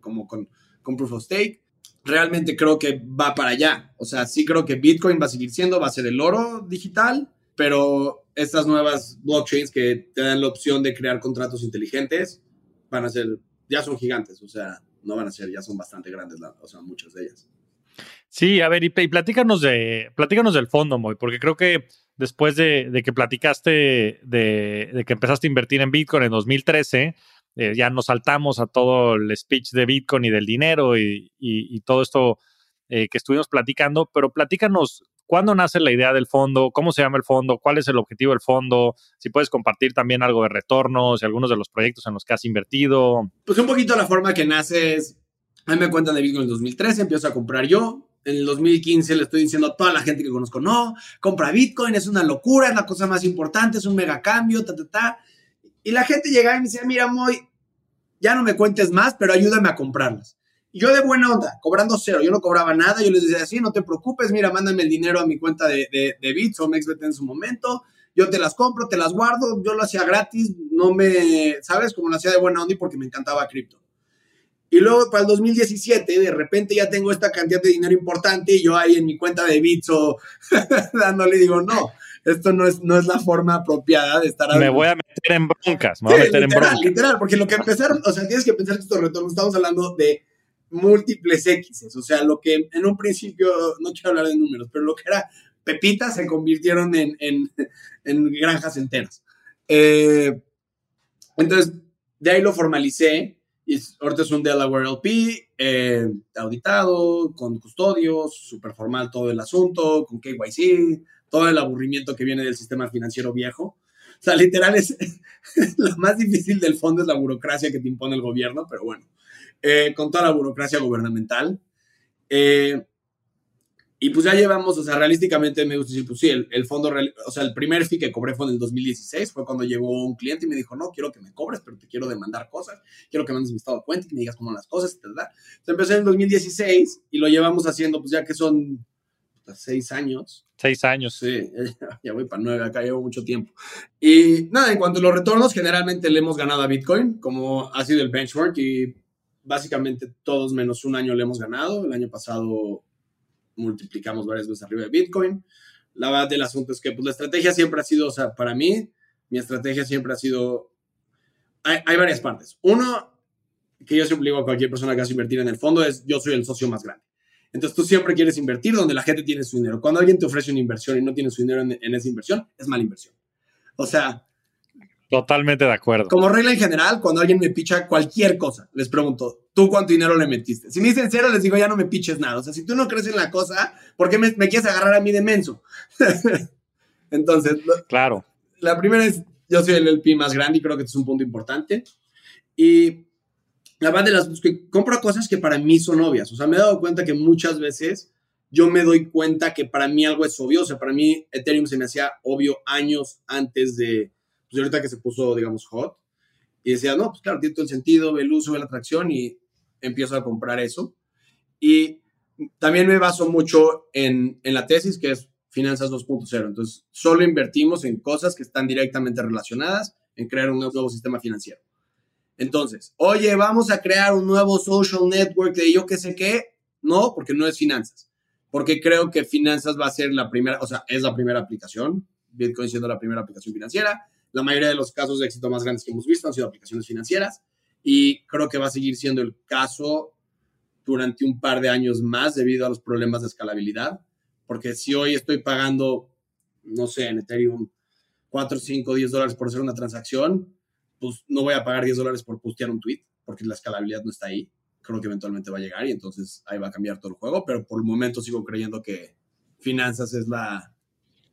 como con, con Proof of Stake. Realmente creo que va para allá. O sea, sí creo que Bitcoin va a seguir siendo, va a ser el oro digital, pero estas nuevas blockchains que te dan la opción de crear contratos inteligentes van a ser, ya son gigantes, o sea, no van a ser, ya son bastante grandes, o sea, muchas de ellas.
Sí, a ver, y, platícanos, de, platícanos del fondo, Moy, porque creo que después de, que platicaste de, que empezaste a invertir en Bitcoin en 2013, eh, ya nos saltamos a todo el speech de Bitcoin y del dinero y, todo esto eh, que estuvimos platicando, pero platícanos cuándo nace la idea del fondo, cómo se llama el fondo, cuál es el objetivo del fondo, si puedes compartir también algo de retornos y algunos de los proyectos en los que has invertido.
Pues un poquito la forma que nace es, a mí me cuentan de Bitcoin en 2013, empiezo a comprar yo, en el 2015 le estoy diciendo a toda la gente que conozco, no, compra Bitcoin, es una locura, es la cosa más importante, es un mega cambio, ta, ta, ta. Y la gente llegaba y me decía, mira, Moy, ya no me cuentes más, pero ayúdame a comprarlas. Y yo de buena onda, cobrando cero, yo no cobraba nada, yo les decía, sí, no te preocupes, mira, mándame el dinero a mi cuenta de, de, de Bits o MexBet en su momento, yo te las compro, te las guardo, yo lo hacía gratis, no me, ¿sabes? Como lo hacía de buena onda y porque me encantaba cripto. Y luego para el 2017, de repente ya tengo esta cantidad de dinero importante y yo ahí en mi cuenta de Bitso dándole digo, no, esto no es, no es la forma apropiada de estar...
Me voy a meter en broncas, me voy a meter
en
broncas.
Literal, porque lo que empezaron, o sea, tienes que pensar que estos retornos, estamos hablando de múltiples X, o sea, lo que en un principio, no quiero hablar de números, pero lo que era pepitas se convirtieron en, en, en granjas enteras. Eh, entonces, de ahí lo formalicé y ahorita es un Delaware LP, eh, auditado, con custodios, súper formal todo el asunto, con KYC, todo el aburrimiento que viene del sistema financiero viejo. O sea, literal es lo más difícil del fondo es la burocracia que te impone el gobierno, pero bueno, eh, con toda la burocracia gubernamental. Eh, y pues ya llevamos, o sea, realísticamente me gusta decir, pues sí, el, fondo, o sea, el primer fee que cobré fue en el 2016, fue cuando llegó un cliente y me dijo, no, quiero que me cobres, pero te quiero demandar cosas, quiero que mandes mi estado de cuenta y me digas cómo las cosas, ¿verdad? Entonces empecé en el 2016 y lo llevamos haciendo, pues ya que son seis años.
Seis años.
Sí, ya voy para nueve, acá llevo mucho tiempo. Y nada, en cuanto a los retornos, generalmente le hemos ganado a Bitcoin, como ha sido el benchmark, y básicamente todos menos un año le hemos ganado. El año pasado multiplicamos varias veces arriba de Bitcoin. La verdad del asunto es que pues, la estrategia siempre ha sido, o sea, para mí, mi estrategia siempre ha sido, hay, hay varias partes. Uno, que yo siempre digo a cualquier persona que hace invertir en el fondo, es yo soy el socio más grande. Entonces tú siempre quieres invertir donde la gente tiene su dinero. Cuando alguien te ofrece una inversión y no tiene su dinero en, en esa inversión, es mala inversión. O sea,
Totalmente de acuerdo.
Como regla en general, cuando alguien me picha cualquier cosa, les pregunto, ¿tú cuánto dinero le metiste? Si me dicen cero, les digo, ya no me piches nada. O sea, si tú no crees en la cosa, ¿por qué me, quieres agarrar a mí de menso? Entonces,
claro.
La primera es, yo soy el LP más grande y creo que este es un punto importante. Y la verdad de las que compro cosas que para mí son obvias. O sea, me he dado cuenta que muchas veces yo me doy cuenta que para mí algo es obvio. O sea, para mí Ethereum se me hacía obvio años antes de, pues ahorita que se puso, digamos, hot. Y decía, no, pues claro, tiene todo el sentido, ve el uso, ve la atracción y empiezo a comprar eso. Y también me baso mucho en, en la tesis, que es Finanzas 2.0. Entonces, solo invertimos en cosas que están directamente relacionadas en crear un nuevo sistema financiero. Entonces, oye, vamos a crear un nuevo social network de yo qué sé qué. No, porque no es finanzas. Porque creo que finanzas va a ser la primera, o sea, es la primera aplicación. Bitcoin siendo la primera aplicación financiera. La mayoría de los casos de éxito más grandes que hemos visto han sido aplicaciones financieras. Y creo que va a seguir siendo el caso durante un par de años más debido a los problemas de escalabilidad. Porque si hoy estoy pagando, no sé, en Ethereum 4, 5, 10 dólares por hacer una transacción, pues no voy a pagar 10 dólares por postear un tweet, porque la escalabilidad no está ahí. Creo que eventualmente va a llegar y entonces ahí va a cambiar todo el juego, pero por el momento sigo creyendo que finanzas es la,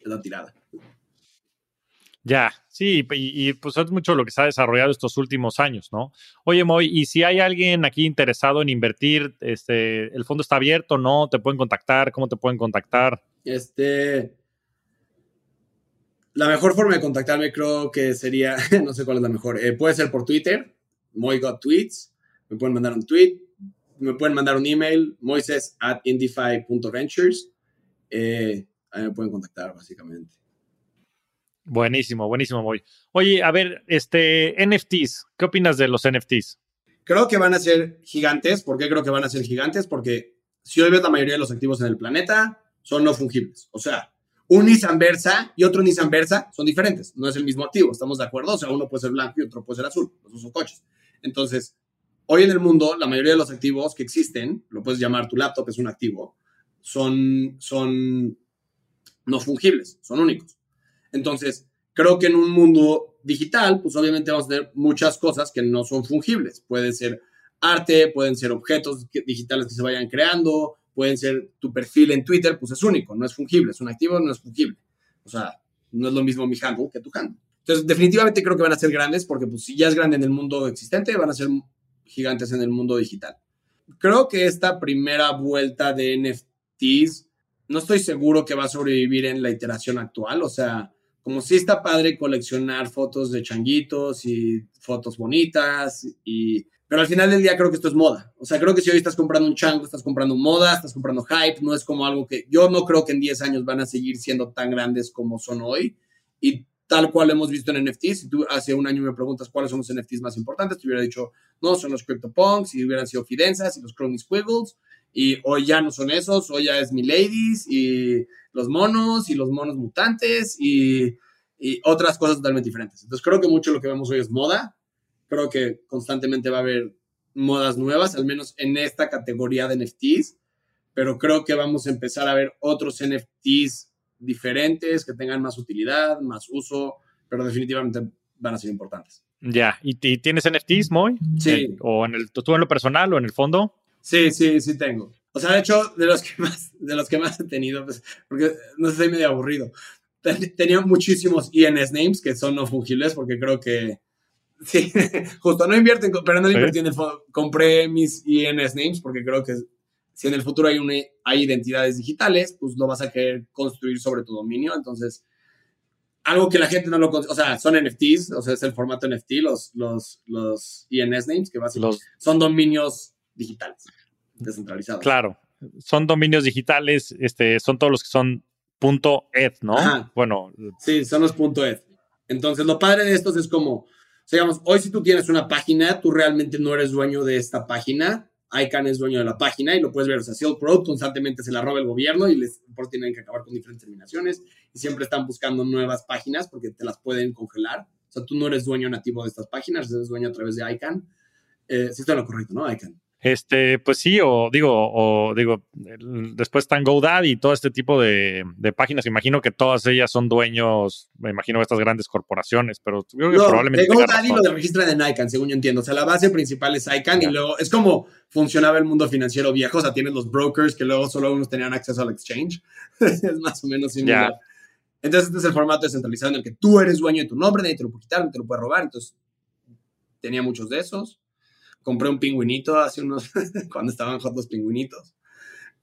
la tirada.
Ya, sí, y, pues es mucho lo que se ha desarrollado estos últimos años, ¿no? Oye, Moy, y si hay alguien aquí interesado en invertir, este, ¿el fondo está abierto, no? ¿Te pueden contactar? ¿Cómo te pueden contactar?
Este, la mejor forma de contactarme creo que sería, no sé cuál es la mejor, eh, puede ser por Twitter, Moy Got Tweets, me pueden mandar un tweet, me pueden mandar un email, moises at indify.ventures, eh, ahí me pueden contactar básicamente.
Buenísimo, buenísimo, Moy. Oye, a ver, este, NFTs, ¿qué opinas de los NFTs?
Creo que van a ser gigantes. ¿Por qué creo que van a ser gigantes? Porque si hoy ves la mayoría de los activos en el planeta, son no fungibles. O sea, un Nissan Versa y otro Nissan Versa son diferentes. No es el mismo activo, ¿estamos de acuerdo? O sea, uno puede ser blanco y otro puede ser azul. Los son coches. Entonces, hoy en el mundo, la mayoría de los activos que existen, lo puedes llamar tu laptop, es un activo, son, son no fungibles, son únicos. Entonces, creo que en un mundo digital, pues obviamente vamos a tener muchas cosas que no son fungibles. Pueden ser arte, pueden ser objetos digitales que se vayan creando, pueden ser tu perfil en Twitter, pues es único, no es fungible, es un activo, no es fungible. O sea, no es lo mismo mi handle que tu handle. Entonces, definitivamente creo que van a ser grandes porque pues si ya es grande en el mundo existente, van a ser gigantes en el mundo digital. Creo que esta primera vuelta de NFTs, no estoy seguro que va a sobrevivir en la iteración actual, o sea, como si está padre coleccionar fotos de changuitos y fotos bonitas, y, pero al final del día creo que esto es moda. O sea, creo que si hoy estás comprando un chango, estás comprando moda, estás comprando hype, no es como algo que yo no creo que en 10 años van a seguir siendo tan grandes como son hoy. Y tal cual hemos visto en NFTs, si tú hace un año me preguntas cuáles son los NFTs más importantes, te hubiera dicho, no, son los CryptoPunks y hubieran sido Fidenzas y los Chrome Squiggles. Y hoy ya no son esos, hoy ya es Miladies y los monos y los monos mutantes y, otras cosas totalmente diferentes. Entonces creo que mucho lo que vemos hoy es moda. Creo que constantemente va a haber modas nuevas, al menos en esta categoría de NFTs, pero creo que vamos a empezar a ver otros NFTs diferentes, que tengan más utilidad, más uso, pero definitivamente van a ser importantes.
Ya, ¿y, tienes NFTs, Moy?
Sí.
¿O en el, tú en lo personal o en el fondo?
Sí, sí, sí tengo. O sea, de hecho, de los que más, de los que más he tenido, pues, porque no sé, estoy medio aburrido. Tenía muchísimos INS names que son no fungibles porque creo que, sí, justo no invierten, pero no invertí en el fondo. Compré mis INS names porque creo que si en el futuro hay, una, hay identidades digitales, pues lo vas a querer construir sobre tu dominio. Entonces, algo que la gente no lo o sea, son NFTs, o sea, es el formato NFT, los, los, los INS names, que básicamente son dominios digitales, descentralizados.
Claro, son dominios digitales, este, son todos los que son .eth, ¿no? Bueno.
Sí, son los .eth. Entonces, lo padre de estos es como, digamos, hoy si tú tienes una página, tú realmente no eres dueño de esta página, ICANN es dueño de la página y lo puedes ver. O sea, Silk Road constantemente se la roba el gobierno y les por tienen que acabar con diferentes terminaciones y siempre están buscando nuevas páginas porque te las pueden congelar. O sea, tú no eres dueño nativo de estas páginas, eres dueño a través de ICANN. Eh, sí está lo correcto, ¿no? ICANN.
Este, pues sí, o digo, o digo, después están GoDaddy y todo este tipo de, páginas. Imagino que todas ellas son dueños, me imagino, de estas grandes corporaciones, pero
creo que probablemente. De GoDaddy lo registran en ICANN, según yo entiendo. O sea, la base principal es ICANN y luego es como funcionaba el mundo financiero viejo. O sea, tienes los brokers que luego solo unos tenían acceso al exchange. es más o menos similar. Entonces, este es el formato descentralizado en el que tú eres dueño de tu nombre, nadie te lo puede quitar, nadie te lo puede robar. Entonces, tenía muchos de esos compré un pingüinito hace unos, cuando estaban hot los pingüinitos.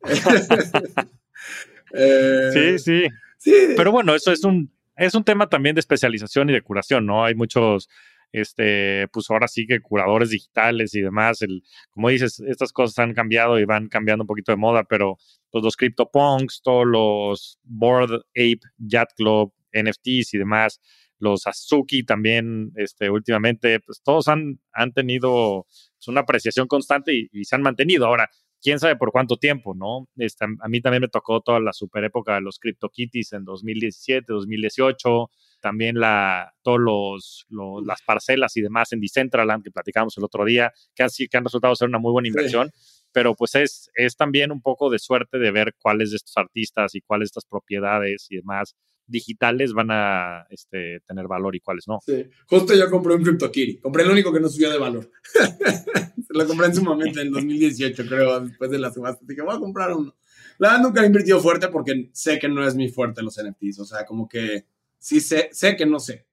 sí, sí, sí. Pero bueno, eso es un, es un tema también de especialización y de curación, ¿no? Hay muchos, este, pues ahora sí que curadores digitales y demás. El, como dices, estas cosas han cambiado y van cambiando un poquito de moda, pero pues los CryptoPunks, todos los Board Ape, Yacht Club, NFTs y demás, los Azuki también, este, últimamente, pues todos han, han tenido pues, una apreciación constante y, y, se han mantenido. Ahora, quién sabe por cuánto tiempo, ¿no? Este, a mí también me tocó toda la super época de los CryptoKitties en 2017, 2018, también la, todos los, las parcelas y demás en Decentraland que platicamos el otro día, que han, que han resultado ser una muy buena inversión. Pero pues es, es también un poco de suerte de ver cuáles de estos artistas y cuáles de estas propiedades y demás digitales van a este, tener valor y cuáles no.
Sí, justo yo compré un CryptoKitty. Compré el único que no subió de valor. lo compré en su momento, en 2018, creo, después de la subasta. Dije, voy a comprar uno. La verdad nunca he invertido fuerte porque sé que no es mi fuerte los NFTs. O sea, como que sí sé, sé que no sé.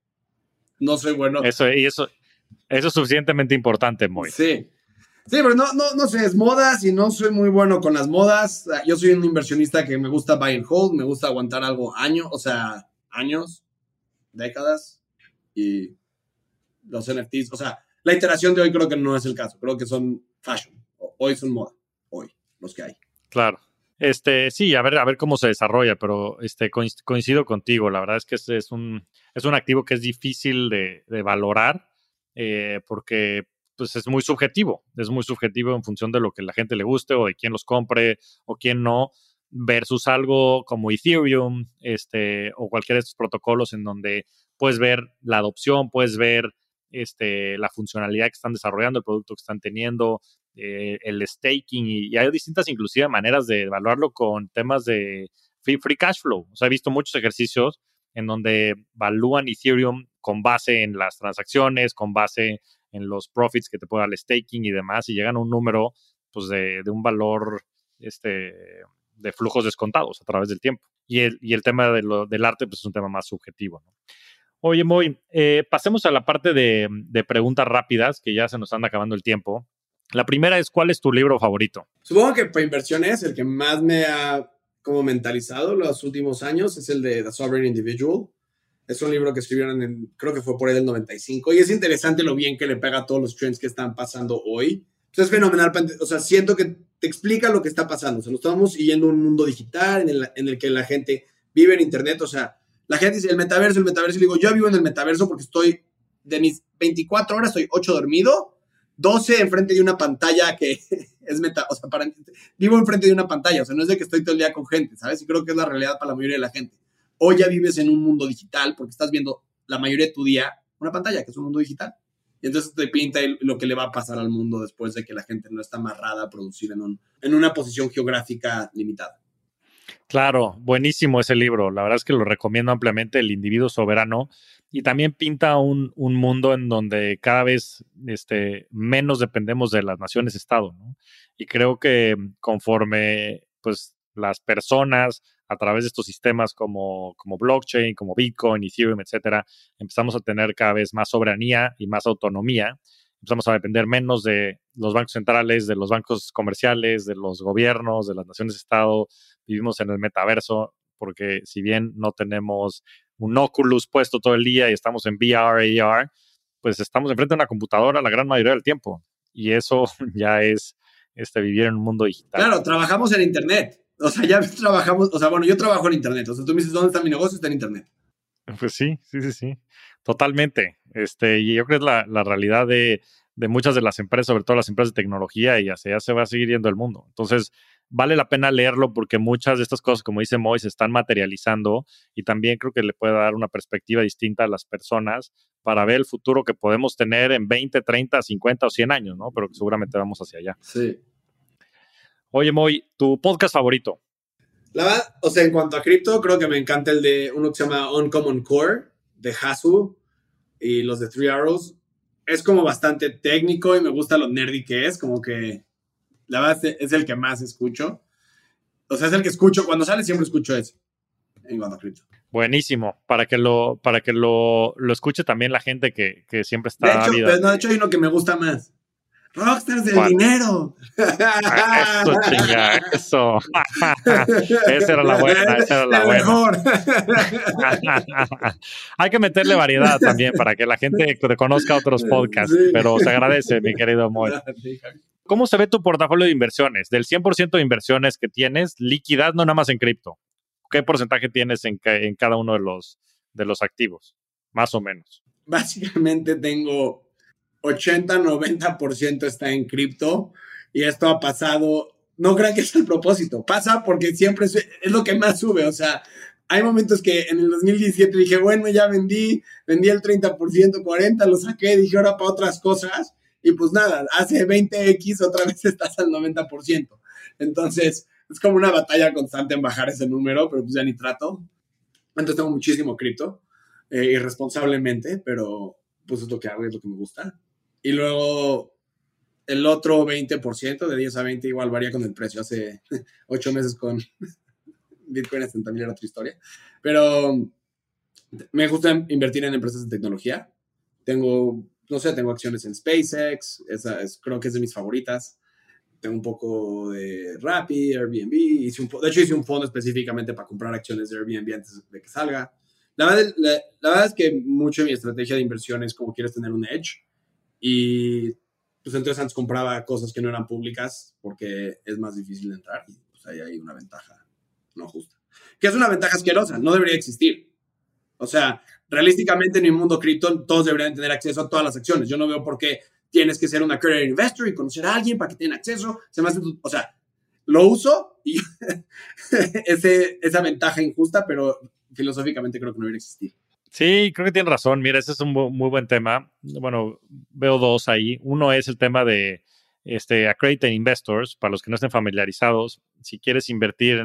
No soy bueno.
Eso, y eso, eso es suficientemente importante, Moy.
Sí. Sí, pero no, no, no sé, es modas y no soy muy bueno con las modas. Yo soy un inversionista que me gusta buy and hold, me gusta aguantar algo años, o sea, años, décadas y los NFTs, o sea, la iteración de hoy creo que no es el caso, creo que son fashion, hoy son moda, hoy, los que hay.
Claro. Este, sí, a ver, a ver cómo se desarrolla, pero este, coincido contigo. La verdad es que es, es un, es un activo que es difícil de, de valorar eh, porque pues es muy subjetivo, es muy subjetivo en función de lo que la gente le guste o de quién los compre o quién no, versus algo como Ethereum este, o cualquiera de estos protocolos en donde puedes ver la adopción, puedes ver este, la funcionalidad que están desarrollando, el producto que están teniendo, eh, el staking y, hay distintas inclusive maneras de evaluarlo con temas de free, free cash flow. O sea, he visto muchos ejercicios en donde evalúan Ethereum con base en las transacciones, con base en los profits que te puede dar el staking y demás, y llegan a un número pues, de, un valor este, de flujos descontados a través del tiempo. Y el, y el tema de lo, del arte pues, es un tema más subjetivo. Oye, Moy, eh, pasemos a la parte de, de, preguntas rápidas, que ya se nos anda acabando el tiempo. La primera es, ¿cuál es tu libro favorito?
Supongo que para inversiones, el que más me ha como mentalizado los últimos años es el de The Sovereign Individual. Es un libro que escribieron en, creo que fue por ahí del 95, y es interesante lo bien que le pega a todos los trends que están pasando hoy. Entonces es fenomenal, o sea, siento que te explica lo que está pasando. O sea, nos estamos siguiendo un mundo digital en el, en el que la gente vive en Internet, o sea, la gente dice el metaverso, el metaverso, y digo, yo vivo en el metaverso porque estoy, de mis 24 horas, estoy 8 dormido, 12 enfrente de una pantalla que es meta, o sea, para, vivo enfrente de una pantalla, o sea, no es de que estoy todo el día con gente, ¿sabes? Y creo que es la realidad para la mayoría de la gente. Hoy ya vives en un mundo digital porque estás viendo la mayoría de tu día una pantalla, que es un mundo digital. Y entonces te pinta lo que le va a pasar al mundo después de que la gente no está amarrada a producir en, un, en una posición geográfica limitada.
Claro, buenísimo ese libro. La verdad es que lo recomiendo ampliamente, El individuo soberano. Y también pinta un, un mundo en donde cada vez este, menos dependemos de las naciones-estado. Y creo que conforme pues, las personas a través de estos sistemas como, como blockchain, como Bitcoin, Ethereum, etcétera, empezamos a tener cada vez más soberanía y más autonomía. Empezamos a depender menos de los bancos centrales, de los bancos comerciales, de los gobiernos, de las naciones-estado. Vivimos en el metaverso porque si bien no tenemos un Oculus puesto todo el día y estamos en VR, AR, pues estamos enfrente de una computadora la gran mayoría del tiempo. Y eso ya es este, vivir en un mundo digital.
Claro, trabajamos en Internet. O sea, ya trabajamos, o sea, bueno, yo trabajo en Internet. O sea, tú me dices, ¿dónde está mi negocio? Está en Internet.
Pues sí, sí, sí, sí. Totalmente. Este, y yo creo que es la, la realidad de, de, muchas de las empresas, sobre todo las empresas de tecnología, y hacia allá se va a seguir yendo el mundo. Entonces, vale la pena leerlo porque muchas de estas cosas, como dice Moy, se están materializando y también creo que le puede dar una perspectiva distinta a las personas para ver el futuro que podemos tener en 20, 30, 50 o 100 años, ¿no? Pero que seguramente vamos hacia allá.
Sí.
Oye, Moy, ¿tu podcast favorito?
La verdad, o sea, en cuanto a cripto, creo que me encanta el de uno que se llama Uncommon Core, de Hasu, y los de Three Arrows. Es como bastante técnico y me gusta lo nerdy que es, como que la verdad es el que más escucho. O sea, es el que escucho, cuando sale siempre escucho ese, en cuanto a cripto.
Buenísimo, para que lo, para que lo, lo escuche también la gente que, que siempre está...
De hecho, no, de hecho hay uno que me gusta más. Rockstars del dinero.
Eso, chinga, eso. esa era la buena, esa era la buena. Mejor. Hay que meterle variedad también para que la gente conozca otros podcasts, pero se agradece, mi querido Moy. ¿Cómo se ve tu portafolio de inversiones? Del 100% de inversiones que tienes, líquidas, no nada más en cripto. ¿Qué porcentaje tienes en, en cada uno de los, de los activos? Más o menos.
Básicamente tengo 80-90% está en cripto y esto ha pasado, no crean que es el propósito, pasa porque siempre es, es, lo que más sube, o sea, hay momentos que en el 2017 dije, bueno, ya vendí, vendí el 30%, 40%, lo saqué, dije ahora para otras cosas y pues nada, hace 20x otra vez estás al 90%. Entonces, es como una batalla constante en bajar ese número, pero pues ya ni trato. Entonces tengo muchísimo cripto, eh, irresponsablemente, pero pues es lo que hago, es lo que me gusta. Y luego el otro 20%, de 10 a 20, igual varía con el precio. Hace 8 meses con Bitcoin hasta también era otra historia. Pero me gusta invertir en empresas de tecnología. Tengo, no sé, tengo acciones en SpaceX, esa es, creo que es de mis favoritas. Tengo un poco de Rappi, Airbnb. Hice un, de hecho, hice un fondo específicamente para comprar acciones de Airbnb antes de que salga. La verdad, la, la verdad es que mucho de mi estrategia de inversión es como quieres tener un edge y pues entonces antes compraba cosas que no eran públicas porque es más difícil entrar y pues ahí hay una ventaja no justa. Que es una ventaja asquerosa, no debería existir. O sea, realísticamente en el mundo cripto todos deberían tener acceso a todas las acciones. Yo no veo por qué tienes que ser una career investor y conocer a alguien para que tenga acceso. Se me hace, o sea, lo uso y ese, esa ventaja injusta, pero filosóficamente creo que no debería existir.
Sí, creo que tiene razón. Mira, ese es un muy buen tema. Bueno, veo dos ahí. Uno es el tema de este, accredited investors, para los que no estén familiarizados. Si quieres invertir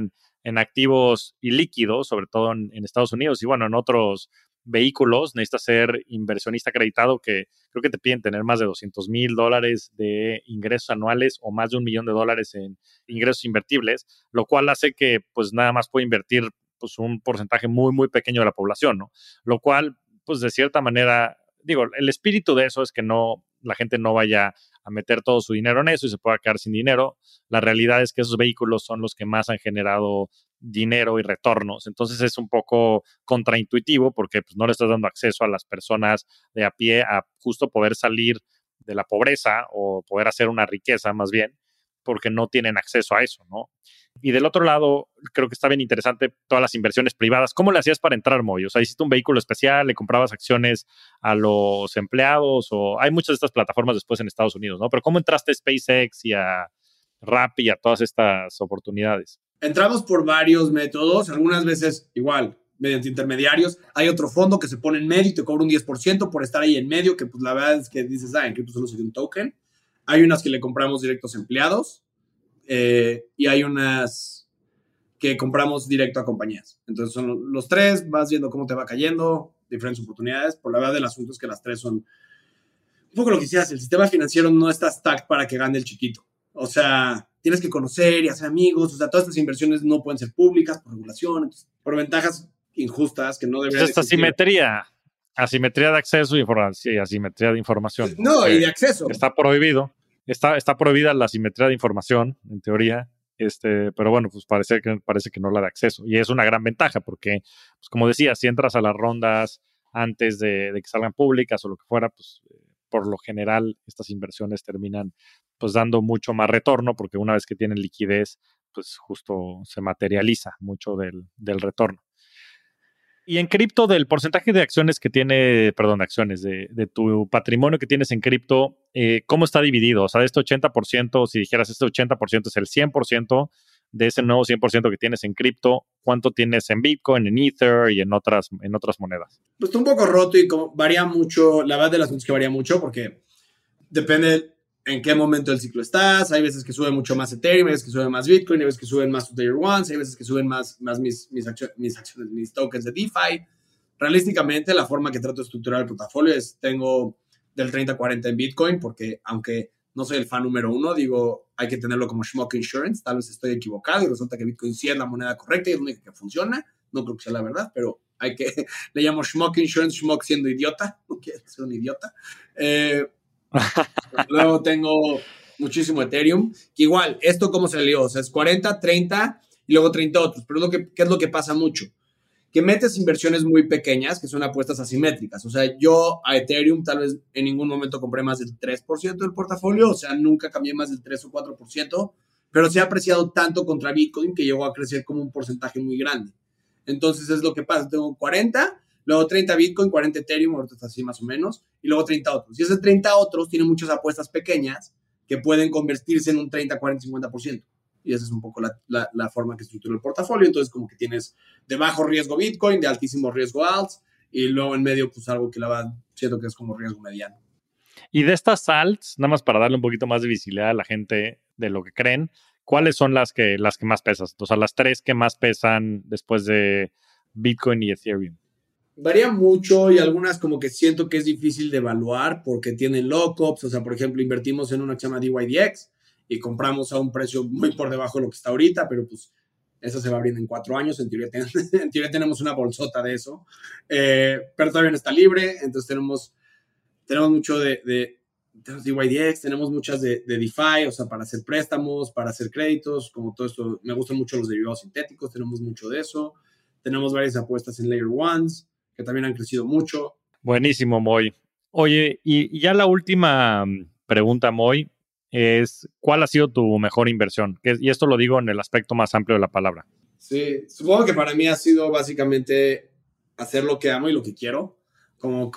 en, activos ilíquidos, sobre todo en, Estados Unidos y bueno, en otros vehículos, necesitas ser inversionista acreditado, que creo que te piden tener más de 200 mil dólares de ingresos anuales o más de un millón de dólares en ingresos invertibles, lo cual hace que pues nada más puede invertir pues un porcentaje muy, muy pequeño de la población, ¿no? Lo cual, pues de cierta manera, digo, el espíritu de eso es que no, la gente no vaya a meter todo su dinero en eso y se pueda quedar sin dinero. La realidad es que esos vehículos son los que más han generado dinero y retornos. Entonces es un poco contraintuitivo porque pues, no le estás dando acceso a las personas de a pie a justo poder salir de la pobreza o poder hacer una riqueza más bien porque no tienen acceso a eso, ¿no? Y del otro lado, creo que está bien interesante todas las inversiones privadas. ¿Cómo le hacías para entrar, Moy? O sea, hiciste un vehículo especial, le comprabas acciones a los empleados, o hay muchas de estas plataformas después en Estados Unidos, ¿no? Pero ¿cómo entraste a SpaceX y a Rappi y a todas estas oportunidades?
Entramos por varios métodos, algunas veces igual, mediante intermediarios. Hay otro fondo que se pone en medio y te cobra un 10% por estar ahí en medio, que pues la verdad es que dices, ah, en cripto solo soy un token. Hay unas que le compramos directos a empleados eh, y hay unas que compramos directo a compañías. Entonces son los tres, vas viendo cómo te va cayendo, diferentes oportunidades. Por la verdad del asunto es que las tres son un poco lo que decías, el sistema financiero no está stacked para que gane el chiquito. O sea, tienes que conocer y hacer amigos. O sea, todas estas inversiones no pueden ser públicas por regulación, por ventajas injustas que no deberían
Esta simetría, asimetría de acceso y asimetría de información.
No, y de acceso.
Está prohibido está, está prohibida la simetría de información, en teoría, este, pero bueno, pues parece que, parece que no la da acceso. Y es una gran ventaja porque, pues como decía, si entras a las rondas antes de, que salgan públicas o lo que fuera, pues por lo general estas inversiones terminan pues dando mucho más retorno porque una vez que tienen liquidez, pues justo se materializa mucho del, del retorno. Y en cripto, del porcentaje de acciones que tiene, perdón, de acciones, de, tu patrimonio que tienes en cripto, eh, ¿cómo está dividido? O sea, de este 80%, si dijeras este 80% es el 100% de ese nuevo 100% que tienes en cripto, ¿cuánto tienes en Bitcoin, en Ether y en otras, en otras monedas?
Pues está un poco roto y varía mucho, la verdad de las cosas que varía mucho porque depende en qué momento del ciclo estás. Hay veces que sube mucho más Ethereum, hay veces que sube más Bitcoin, hay veces que suben más Layer Ones, hay veces que suben más, más mis, mis, acciones, mis, acciones, mis tokens de DeFi. Realísticamente, la forma que trato de estructurar el portafolio es tengo del 30-40 en Bitcoin, porque aunque no soy el fan número uno, digo, hay que tenerlo como Schmuck Insurance. Tal vez estoy equivocado y resulta que Bitcoin sí es la moneda correcta y es la única que funciona. No creo que sea la verdad, pero hay que, le llamo Schmuck Insurance, Schmuck siendo idiota, no quiere ser un idiota. Eh, luego tengo muchísimo Ethereum, que igual, esto cómo salió, o sea, es 40, 30 y luego 30 otros, pero lo que, ¿qué es lo que pasa mucho? Que metes inversiones muy pequeñas, que son apuestas asimétricas. O sea, yo a Ethereum tal vez en ningún momento compré más del 3% del portafolio, o sea, nunca cambié más del 3 o 4%, pero se ha apreciado tanto contra Bitcoin que llegó a crecer como un porcentaje muy grande. Entonces es lo que pasa, tengo 40, luego 30 Bitcoin, 40 Ethereum, ahorita está así más o menos, y luego 30 otros. Y esos 30 otros tienen muchas apuestas pequeñas que pueden convertirse en un 30, 40, 50%. Y esa es un poco la, la, forma que estructura el portafolio. Entonces, como que tienes de bajo riesgo Bitcoin, de altísimo riesgo alts, y luego en medio, pues algo que la va, siento que es como riesgo mediano.
Y de estas alts, nada más para darle un poquito más de visibilidad a la gente de lo que creen, ¿cuáles son las que, las que más pesan? O sea, las tres que más pesan después de Bitcoin y Ethereum
varía mucho y algunas como que siento que es difícil de evaluar porque tienen lockups, o sea, por ejemplo, invertimos en una que se llama DYDX y compramos a un precio muy por debajo de lo que está ahorita, pero pues eso se va abriendo en cuatro años, en teoría, en teoría tenemos una bolsota de eso, eh, pero todavía no está libre, entonces tenemos, tenemos mucho de, de DYDX, tenemos muchas de, de, DeFi, o sea, para hacer préstamos, para hacer créditos, como todo esto, me gustan mucho los derivados sintéticos, tenemos mucho de eso, tenemos varias apuestas en Layer Ones, que también han crecido mucho.
Buenísimo, Moy. Oye, y, ya la última mm, pregunta, Moy, es ¿cuál ha sido tu mejor inversión? Y esto lo digo en el aspecto más amplio de la palabra.
Sí, supongo que para mí ha sido básicamente hacer lo que amo y lo que quiero. Como,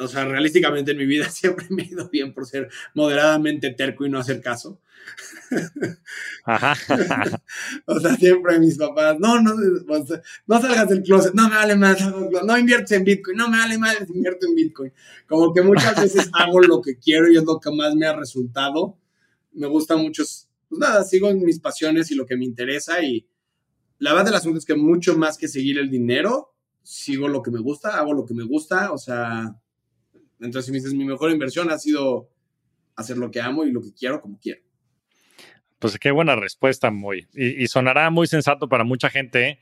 o sea, realísticamente en mi vida siempre me he ido bien por ser moderadamente terco y no hacer caso. Ajá. o sea, siempre mis papás, no, no, no salgas del closet, no me vale más, no inviertes en Bitcoin, no me vale más, invierto en Bitcoin. Como que muchas veces hago lo que quiero y es lo que más me ha resultado. Me gusta mucho, pues nada, sigo en mis pasiones y lo que me interesa y la verdad del asunto es que mucho más que seguir el dinero, sigo lo que me gusta, hago lo que me gusta, o sea, entonces si me dices mi mejor inversión ha sido hacer lo que amo y lo que quiero como quiero.
Pues qué buena respuesta, muy. Y, sonará muy sensato para mucha gente,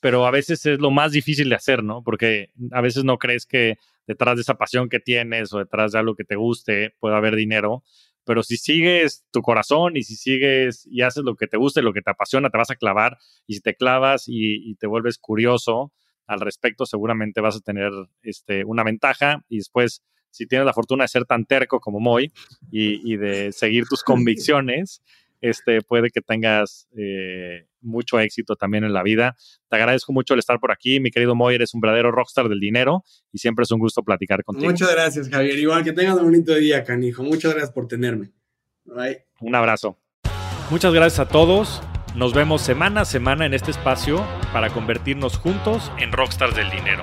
pero a veces es lo más difícil de hacer, ¿no? Porque a veces no crees que detrás de esa pasión que tienes o detrás de algo que te guste pueda haber dinero. Pero si sigues tu corazón y si sigues y haces lo que te gusta y lo que te apasiona, te vas a clavar. Y si te clavas y, te vuelves curioso al respecto, seguramente vas a tener este, una ventaja. Y después, si tienes la fortuna de ser tan terco como Moy y, y de seguir tus convicciones, este, puede que tengas eh, mucho éxito también en la vida. Te agradezco mucho el estar por aquí, mi querido Moy, eres un verdadero rockstar del dinero y siempre es un gusto platicar contigo.
Muchas gracias, Javier. Igual que tengas un bonito día, canijo. Muchas gracias por tenerme. Bye.
Un abrazo. Muchas gracias a todos. Nos vemos semana a semana en este espacio para convertirnos juntos en rockstars del dinero.